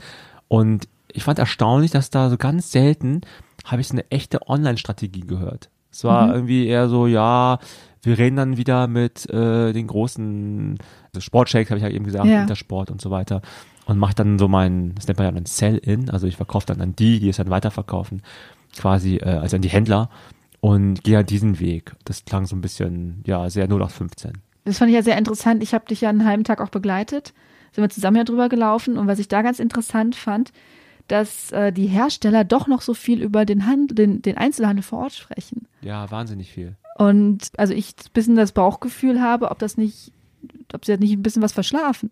Und ich fand erstaunlich, dass da so ganz selten habe ich so eine echte Online-Strategie gehört. Es war Mhm. irgendwie eher so, ja, wir reden dann wieder mit äh, den großen also Sportshakes, habe ich ja eben gesagt, Ja. Intersport und so weiter. Und mache dann so mein, das nennt man ja dann Sell-In, also ich verkaufe dann an die, die es dann weiterverkaufen, quasi, äh, also an die Händler und gehe halt diesen Weg. Das klang so ein bisschen, ja, sehr 0815. Das fand ich ja sehr interessant. Ich habe dich ja einen halben Tag auch begleitet. Sind wir zusammen ja drüber gelaufen. Und was ich da ganz interessant fand, dass äh, die Hersteller doch noch so viel über den, Handel, den, den Einzelhandel vor Ort sprechen. Ja, wahnsinnig viel. Und also ich ein bisschen das Bauchgefühl habe, ob das nicht, ob sie nicht ein bisschen was verschlafen.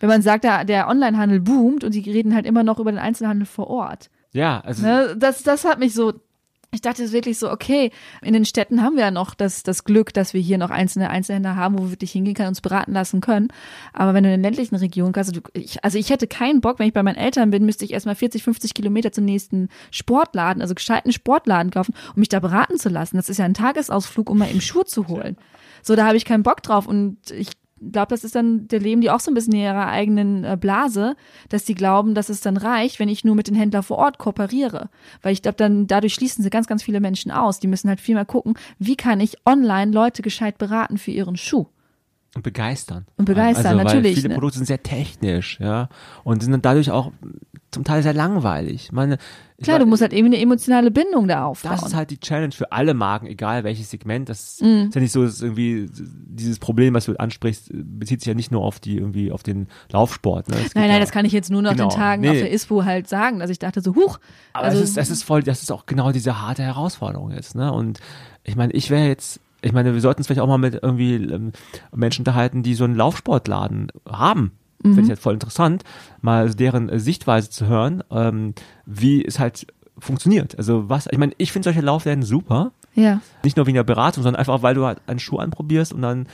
Wenn man sagt, der, der Onlinehandel boomt und sie reden halt immer noch über den Einzelhandel vor Ort. Ja, also Ne? Das, das hat mich so. Ich dachte wirklich so, okay, in den Städten haben wir ja noch das, das Glück, dass wir hier noch einzelne Einzelhändler haben, wo wir wirklich hingehen können, uns beraten lassen können. Aber wenn du in den ländlichen Regionen, also, du, ich, also ich hätte keinen Bock, wenn ich bei meinen Eltern bin, müsste ich erstmal 40, 50 Kilometer zum nächsten Sportladen, also gescheiten Sportladen kaufen, um mich da beraten zu lassen. Das ist ja ein Tagesausflug, um mal eben Schuhe zu holen. So, da habe ich keinen Bock drauf. Und ich glaube, das ist dann, der leben die auch so ein bisschen in ihrer eigenen äh, Blase, dass die glauben, dass es dann reicht, wenn ich nur mit den Händlern vor Ort kooperiere. Weil ich glaube, dann dadurch schließen sie ganz, ganz viele Menschen aus. Die müssen halt viel mehr gucken, wie kann ich online Leute gescheit beraten für ihren Schuh. Und begeistern. Und begeistern, also, natürlich, Viele ne? Produkte sind sehr technisch, ja, und sind dann dadurch auch zum Teil sehr langweilig. Ich meine, ich Klar, war- du musst halt irgendwie eine emotionale Bindung da aufbauen. das ist halt die Challenge für alle Marken, egal welches Segment. Das Mhm. ist ja nicht so, dass irgendwie dieses Problem, was du ansprichst, bezieht sich ja nicht nur auf die irgendwie auf den Laufsport. Ne? Gibt nein, ja, nein, das kann ich jetzt nur nach Genau. den Tagen Nee. auf der ISPO halt sagen, dass ich dachte so, huch, Aber also, das ist, das ist voll, das ist auch genau diese harte Herausforderung jetzt, ne? Und ich meine, ich wäre jetzt, ich meine, wir sollten uns vielleicht auch mal mit irgendwie ähm, Menschen unterhalten, die so einen Laufsportladen haben. Mhm. Finde ich halt voll interessant, mal deren äh, Sichtweise zu hören, ähm, wie es halt funktioniert. Also was, ich meine, ich finde solche Laufläden super. ja, Nicht nur wegen der Beratung, sondern einfach, weil du halt einen Schuh anprobierst und dann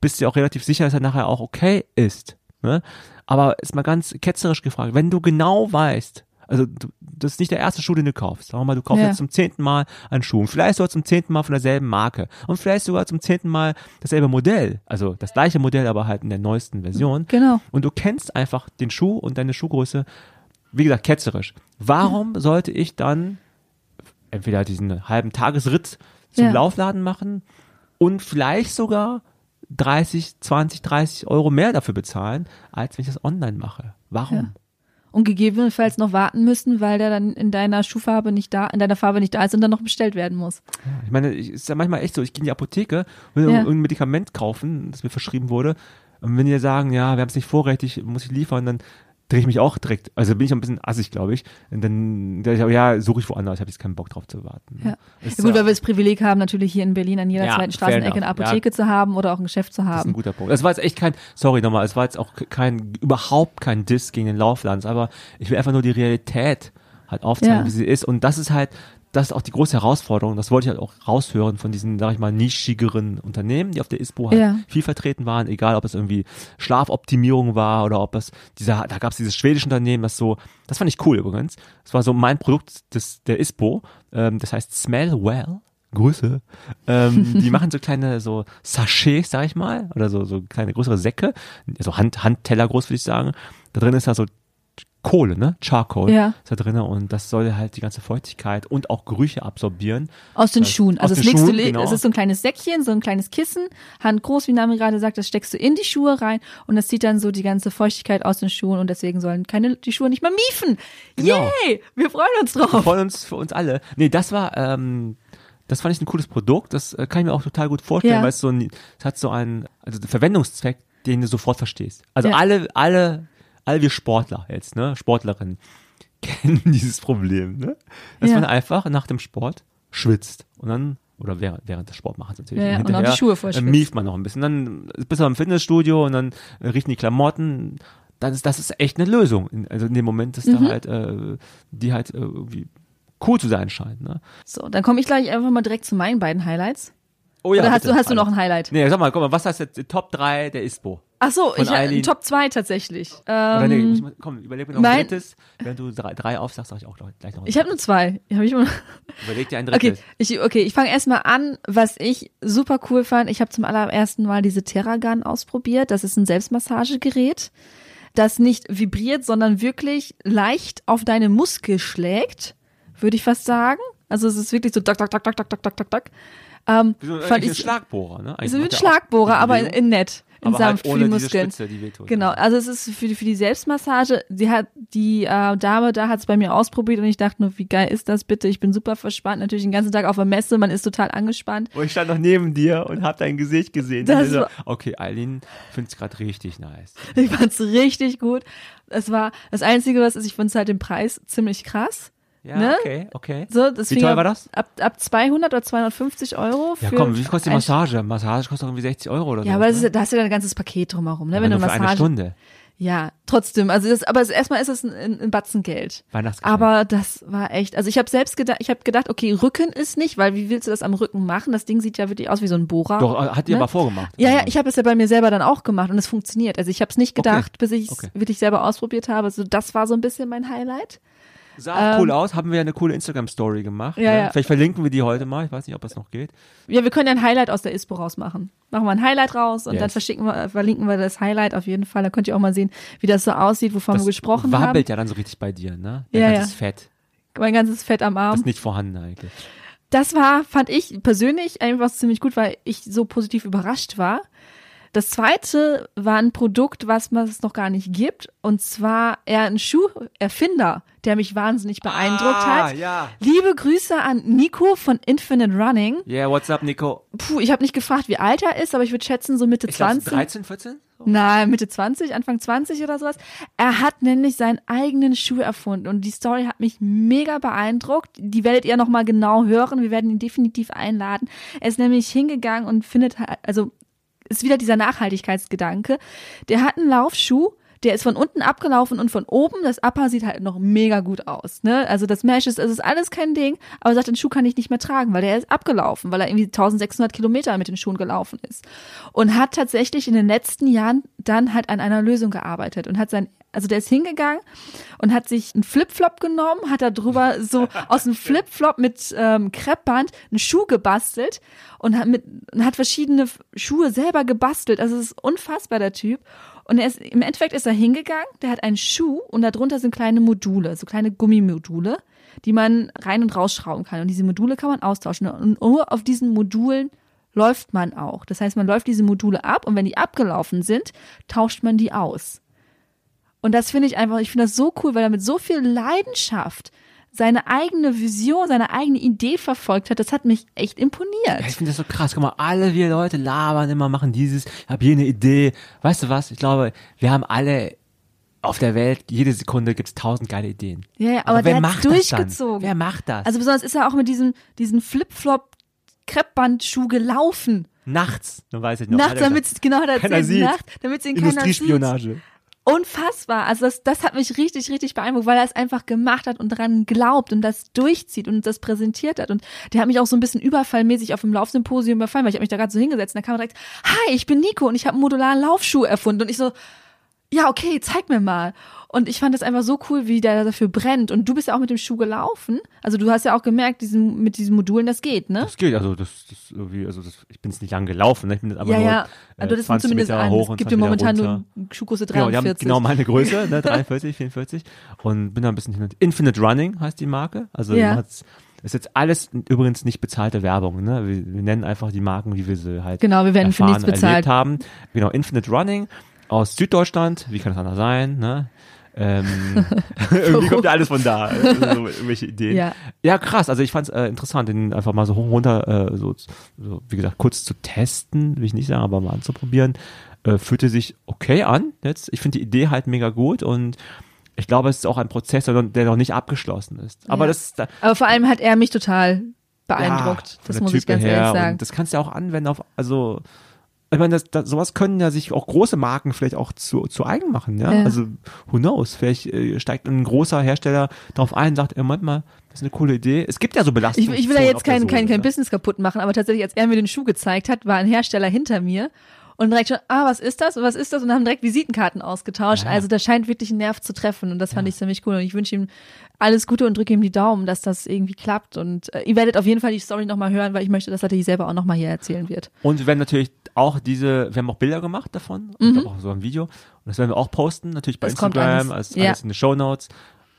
bist du dir auch relativ sicher, dass er nachher auch okay ist. Ne? Aber ist mal ganz ketzerisch gefragt, wenn du genau weißt, also du, das ist nicht der erste Schuh, den du kaufst. Sagen wir mal, du kaufst Ja. jetzt zum zehnten Mal einen Schuh und vielleicht sogar zum zehnten Mal von derselben Marke und vielleicht sogar zum zehnten Mal dasselbe Modell, also das gleiche Modell, aber halt in der neuesten Version. genau. Und du kennst einfach den Schuh und deine Schuhgröße, wie gesagt, ketzerisch. Warum sollte ich dann entweder diesen halben Tagesritt zum Ja. Laufladen machen und vielleicht sogar 30, 20, 30 Euro mehr dafür bezahlen, als wenn ich das online mache? Warum? Ja. Und gegebenenfalls noch warten müssen, weil der dann in deiner Schuhfarbe nicht da, in deiner Farbe nicht da ist und dann noch bestellt werden muss. Ich meine, ich- ist ja manchmal echt so, ich gehe in die Apotheke, will Ja. irgendein Medikament kaufen, das mir verschrieben wurde. Und wenn die sagen, ja, wir haben es nicht vorrätig, muss ich liefern, dann drehe ich mich auch direkt, also bin ich ein bisschen assig, glaube ich. Und dann, dann ich, aber ja, suche ich woanders, ich habe jetzt keinen Bock drauf zu warten. Ja. Ist, Ja, gut, weil wir das Privileg haben, natürlich hier in Berlin an jeder Ja, zweiten Straßenecke eine. Apotheke zu haben oder auch ein Geschäft zu Das ist ein haben. guter Punkt. Es war jetzt echt kein, sorry nochmal, es war jetzt auch kein, überhaupt kein Diss gegen den Lauflands, aber ich will einfach nur die Realität halt aufzeigen, Ja. wie sie ist. Und das ist halt, das ist auch die große Herausforderung. Das wollte ich halt auch raushören von diesen, sag ich mal, nischigeren Unternehmen, die auf der ISPO halt Ja. viel vertreten waren, egal ob es irgendwie Schlafoptimierung war oder ob es dieser, da gab es dieses schwedische Unternehmen, das so, das fand ich cool übrigens. Das war so mein Produkt des, der ISPO, ähm, das heißt Smell Well. Grüße. Ähm, die [LAUGHS] machen so kleine so Sachets, sag ich mal, oder so so kleine größere Säcke, so Hand, Handteller groß würde ich sagen. Da drin ist da so Kohle, ne? Charcoal Ja. ist da drin und das soll halt die ganze Feuchtigkeit und auch Gerüche absorbieren. Aus den Das- Schuhen. Also das legst Schuhen, du, genau. es ist so ein kleines Säckchen, so ein kleines Kissen, handgroß, wie Nami gerade sagt, das steckst du in die Schuhe rein und das zieht dann so die ganze Feuchtigkeit aus den Schuhen und deswegen sollen keine, die Schuhe nicht mehr miefen. Genau. Yay! Wir freuen uns Wir drauf. freuen uns für uns alle. Nee, das war, ähm, das fand ich ein cooles Produkt. Das äh, kann ich mir auch total gut vorstellen, Ja. weil es so ein, es hat so einen, also Verwendungszweck, den du sofort verstehst. Also Ja. alle, alle, alle wir Sportler jetzt, ne, Sportlerinnen [LAUGHS] kennen dieses Problem, ne? Dass Ja. man einfach nach dem Sport schwitzt und dann oder während, während des Sportmachens natürlich. Ja, und hinterher, auch die Schuhe voll äh, schwitzt. mieft man noch ein bisschen. Dann bist du im Fitnessstudio und dann riechen die Klamotten. Das ist, das ist echt eine Lösung. In- Also in dem Moment, dass Mhm. da halt, äh, die halt äh, irgendwie cool zu sein scheint. Ne? So, dann komme ich gleich einfach mal direkt zu meinen beiden Highlights. Oh ja. Oder hast, bitte, du, hast du noch ein Highlight? Nee, sag mal, guck mal, was heißt jetzt Top 3 der ISPO? Ach so, ich äh, Eileen. Top 2 tatsächlich. Ähm, Oder nee, ich muss, komm, überleg mir noch ein drittes. Wenn du drei, drei aufsagst, sag ich auch gleich noch. Ich habe nur zwei. Hab ich. Überleg dir ein [LAUGHS] drittes. Okay, ich, okay, ich fange erstmal an, was ich super cool fand. Ich habe zum allerersten Mal diese Terragun ausprobiert. Das ist ein Selbstmassagegerät, das nicht vibriert, sondern wirklich leicht auf deine Muskel schlägt, würde ich fast sagen. Also es ist wirklich so dock, dock, dock, dock, dock, dock, dock, dock ähm, so fand eigentlich ein ich Schlagbohrer, ne? Eigentlich so ein Schlagbohrer, die aber in, in nett, in sanft halt für die Muskeln. Spitze, die. Genau, also es ist für die, für die Selbstmassage. Sie hat die äh, Dame da hat es bei mir ausprobiert und ich dachte nur, wie geil ist das bitte? Ich bin super verspannt, natürlich den ganzen Tag auf der Messe, man ist total angespannt. Wo ich stand noch neben dir und hab dein Gesicht gesehen. Das Und ich so, war- okay, Eileen find's gerade richtig nice. Ich fand's richtig gut. Es war das Einzige, was ist, ich fand halt den Preis ziemlich krass. Ja, Ne? okay, okay. So, Wie teuer war das? Ab, ab 200 oder 250 Euro. Ja komm, wie kostet die Massage? Massage kostet doch irgendwie 60 Euro oder so. Ja, aber ist, ne? da hast du ja ein ganzes Paket drumherum, ne? Aber wenn du nur für eine Massage. Stunde. Ja, trotzdem. Also das, aber erstmal ist es ein, ein, Batzen Geld. Weihnachtsgeschenk. Aber das war echt, also ich habe selbst gedacht, ich habe gedacht, okay, Rücken ist nicht, weil wie willst du das am Rücken machen? Das Ding sieht ja wirklich aus wie so ein Bohrer. Doch, äh, hat die ne? aber vorgemacht. Ja, ja, ich habe es ja bei mir selber dann auch gemacht und es funktioniert. Also ich habe es nicht Okay. gedacht, bis ich es Okay. wirklich selber ausprobiert habe. Also das war so ein bisschen mein Highlight. Sah auch cool ähm, aus, haben wir ja eine coole Instagram-Story gemacht. Ja, ne? ja. Vielleicht verlinken wir die heute mal, ich weiß nicht, ob das noch geht. Ja, wir können ja ein Highlight aus der ISPO rausmachen. Machen wir ein Highlight raus und Yes. dann verschicken wir, äh, verlinken wir das Highlight auf jeden Fall. Da könnt ihr auch mal sehen, wie das so aussieht, wovon das wir gesprochen wabbelt haben. ja dann so richtig bei dir, ne? Dein Ja, ganzes ja. Fett. Mein ganzes Fett am Das Arm. ist nicht vorhanden eigentlich. Das war, fand ich persönlich einfach ziemlich gut, weil ich so positiv überrascht war. Das zweite war ein Produkt, was es noch gar nicht gibt. Und zwar er ein Schuherfinder, der mich wahnsinnig beeindruckt Ah, hat. ja. Liebe Grüße an Nico von Infinite Running. Yeah, what's up, Nico? Puh, ich habe nicht gefragt, wie alt er ist, aber ich würde schätzen so Mitte Ich glaub, 20. 13, 14? So. Nein, Mitte 20, Anfang 20 oder sowas. Er hat nämlich seinen eigenen Schuh erfunden und die Story hat mich mega beeindruckt. Die werdet ihr nochmal genau hören. Wir werden ihn definitiv einladen. Er ist nämlich hingegangen und findet, halt- also ist wieder dieser Nachhaltigkeitsgedanke. Der hat einen Laufschuh, der ist von unten abgelaufen und von oben, das Upper sieht halt noch mega gut aus. Ne? Also das Mesh ist, es ist alles kein Ding, aber er sagt, den Schuh kann ich nicht mehr tragen, weil der ist abgelaufen, weil er irgendwie 1600 Kilometer mit den Schuhen gelaufen ist. Und hat tatsächlich in den letzten Jahren dann halt an einer Lösung gearbeitet und hat sein also der ist hingegangen und hat sich einen Flipflop genommen, hat da drüber so [LAUGHS] aus einem Flipflop mit ähm, Kreppband einen Schuh gebastelt und hat mit und hat verschiedene Schuhe selber gebastelt. Also es ist unfassbar der Typ. Und er ist, im Endeffekt ist er hingegangen, der hat einen Schuh und darunter sind kleine Module, so kleine Gummimodule, die man rein und rausschrauben kann. Und diese Module kann man austauschen. Und nur auf diesen Modulen läuft man auch. Das heißt, man läuft diese Module ab und wenn die abgelaufen sind, tauscht man die aus. Und das finde ich einfach, ich finde das so cool, weil er mit so viel Leidenschaft seine eigene Vision, seine eigene Idee verfolgt hat. Das hat mich echt imponiert. Ja, ich finde das so krass. Guck mal, alle wir Leute labern immer, machen dieses, ich habe hier eine Idee. Weißt du was? Ich glaube, wir haben alle auf der Welt, jede Sekunde gibt's tausend geile Ideen. Ja, ja, aber, wer der hat macht das durchgezogen. Dann? Wer macht das? Also besonders ist er auch mit diesem, diesen Flip-Flop Kreppbandschuh gelaufen. nachts, dann weiß ich noch. Nachts, damit genau hat er erzählt, sieht. Nacht, damit ihn keiner sieht. Industriespionage. Unfassbar. Also das, das hat mich richtig, richtig beeindruckt, weil er es einfach gemacht hat und daran glaubt und das durchzieht und das präsentiert hat. Und der hat mich auch so ein bisschen überfallmäßig auf dem Laufsymposium überfallen, weil ich habe mich da gerade so hingesetzt und da kam direkt, hi, ich bin Nico und ich habe modularen Laufschuh erfunden. Und ich so, ja, okay, zeig mir mal. Und ich fand das einfach so cool, wie der dafür brennt. Und du bist ja auch mit dem Schuh gelaufen. Also du hast ja auch gemerkt, diesen, mit diesen Modulen, das geht, ne? Das geht, also das, das irgendwie, also das, ich bin jetzt nicht lang gelaufen, ne? ich bin jetzt aber ja, nur ja. äh, Also das sind 20 zumindest Meter an. hoch Es und gibt 20 ja Meter momentan runter. nur Schuhgröße Genau, die 43. haben genau meine Größe, [LAUGHS] ne, 43, 44 und bin da ein bisschen hin. Infinite Running heißt die Marke, also Ja. hat's- ist jetzt alles übrigens nicht bezahlte Werbung, ne? Wir, wir nennen einfach die Marken, wie wir sie halt Genau, wir werden für erfahren, nichts bezahlt. erlebt haben. Genau, Infinite Running aus Süddeutschland, wie kann das anders sein, ne? Ähm, [LAUGHS] [LAUGHS] irgendwie kommt ja alles von da, also so irgendwelche Ideen. Ja. Ja, krass. Also ich fand es äh, interessant, den einfach mal so hoch und runter, äh, so, so, wie gesagt, kurz zu testen, will ich nicht sagen, aber mal anzuprobieren. Äh, fühlte sich okay an. Jetzt, ich finde die Idee halt mega gut und ich glaube, es ist auch ein Prozess, der noch, der noch nicht abgeschlossen ist. Aber Ja. das da, Aber vor allem hat er mich total beeindruckt. ja, das muss ich Type ganz ehrlich sagen. Das kannst du ja auch anwenden auf, also ich meine, das, das, sowas können ja sich auch große Marken vielleicht auch zu, zu eigen machen, ja? Ja. Also, who knows? Vielleicht äh, steigt ein großer Hersteller darauf ein und sagt, ey, Moment mal, das ist eine coole Idee. Es gibt ja so Ich, Belastungen. ich will ja jetzt auf der kein, kein, kein ne? Business kaputt machen, aber tatsächlich, als er mir den Schuh gezeigt hat, war ein Hersteller hinter mir und direkt schon, ah, was ist das und was ist das und haben direkt Visitenkarten ausgetauscht. Ja. Also das scheint wirklich einen Nerv zu treffen und das fand ich ziemlich cool und ich wünsche ihm alles Gute und drücke ihm die Daumen, dass das irgendwie klappt und äh, ihr werdet auf jeden Fall die Story nochmal hören, weil ich möchte, dass er die selber auch nochmal hier erzählen wird. Und wir werden natürlich auch diese, wir haben auch Bilder gemacht davon, ich glaube auch so ein Video. Und das werden wir auch posten, natürlich bei Mhm. Das Instagram, als Ja. in den Show Notes.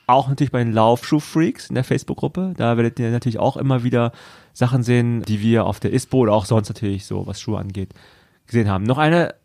Auch natürlich bei den Laufschuh-Freaks in der Facebook-Gruppe. Da werdet ihr natürlich auch immer wieder Sachen sehen, die wir auf der ISPO oder auch sonst natürlich so, was Schuhe angeht, gesehen haben. Noch eine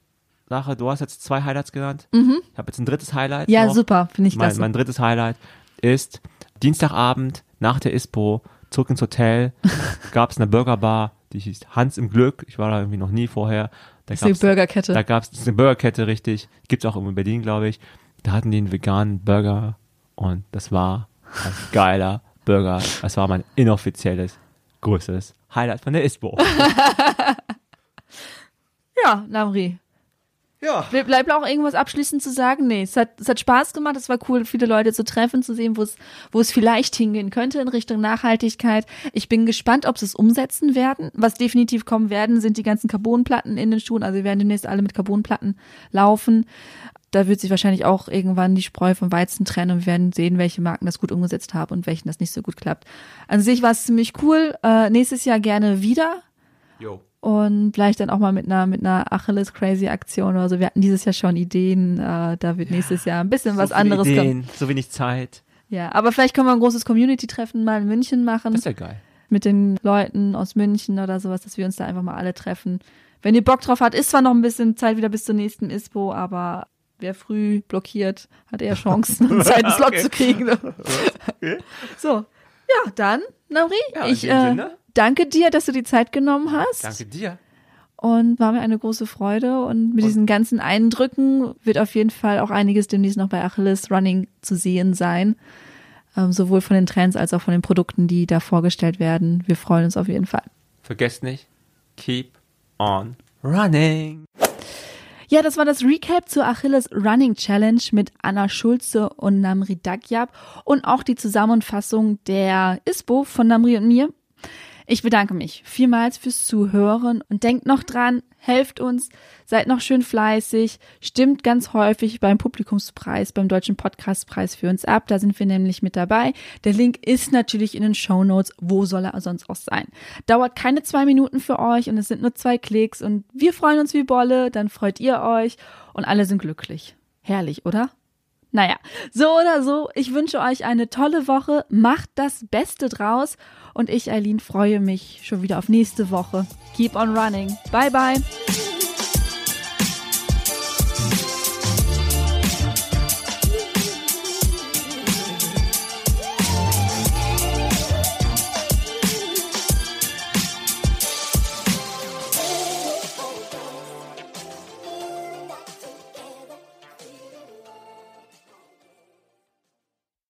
Sache, du hast jetzt zwei Highlights genannt. Ich habe jetzt ein drittes Highlight. Mhm. Ja, noch. super, finde ich Mein, klasse. mein drittes Highlight ist Dienstagabend nach der ISPO zurück ins Hotel. [LAUGHS] gab es eine Burgerbar, die hieß Hans im Glück. Ich war da irgendwie noch nie vorher. Da Das ist eine Burgerkette. Da gab es eine Burgerkette, richtig. Gibt's auch irgendwo in Berlin, glaube ich. Da hatten die einen veganen Burger und das war ein [LAUGHS] geiler Burger. Das war mein inoffizielles, größtes Highlight von der ISPO. [LAUGHS] ja, Namri. ja. Ble- Bleibt auch irgendwas abschließend zu sagen? Nee, es hat, es hat Spaß gemacht. Es war cool, viele Leute zu treffen, zu sehen, wo es, wo es vielleicht hingehen könnte in Richtung Nachhaltigkeit. Ich bin gespannt, ob sie es umsetzen werden. Was definitiv kommen werden, sind die ganzen Carbonplatten in den Schuhen. Also wir werden demnächst alle mit Carbonplatten laufen. Da wird sich wahrscheinlich auch irgendwann die Spreu vom Weizen trennen und wir werden sehen, welche Marken das gut umgesetzt haben und welchen das nicht so gut klappt. An sich war es ziemlich cool. Äh, nächstes Jahr gerne wieder Jo. Und vielleicht dann auch mal mit einer mit einer Achilles Crazy Aktion oder so. Wir hatten dieses Jahr schon Ideen, äh, da wird nächstes Jahr ein bisschen was so viele anderes kommen. Ideen, so wenig Zeit. Ja, aber vielleicht können wir ein großes Community-Treffen mal in München machen Das ist ja geil. mit den Leuten aus München oder sowas, dass wir uns da einfach mal alle treffen. wenn ihr Bock drauf habt, ist zwar noch ein bisschen Zeit wieder bis zur nächsten ISPO, aber wer früh blockiert, hat eher Chancen, einen [LAUGHS] zweiten Slot Okay. zu kriegen. Okay. So, ja, dann, Namri, Ja, ich äh, Sinne. Danke dir, dass du die Zeit genommen hast. Danke dir. Und war mir eine große Freude. Und mit diesen ganzen Eindrücken wird auf jeden Fall auch einiges demnächst noch bei Achilles Running zu sehen sein. Ähm, sowohl von den Trends als auch von den Produkten, die da vorgestellt werden. Wir freuen uns auf jeden Fall. Vergesst nicht, keep on running. Ja, das war das Recap zur Achilles Running Challenge mit Anna Schulze und Namri Dagyab und auch die Zusammenfassung der ISPO von Namri und mir. Ich bedanke mich vielmals fürs Zuhören und denkt noch dran, helft uns, seid noch schön fleißig, stimmt ganz häufig beim Publikumspreis, beim Deutschen Podcastpreis für uns ab, da sind wir nämlich mit dabei. Der Link ist natürlich in den Show Notes, wo soll er sonst auch sein. Dauert keine zwei Minuten für euch und es sind nur zwei Klicks und wir freuen uns wie Bolle, dann freut ihr euch und alle sind glücklich. Herrlich, oder? Naja, so oder so, ich wünsche euch eine tolle Woche, macht das Beste draus und ich, Eileen, freue mich schon wieder auf nächste Woche. Keep on running. Bye, bye.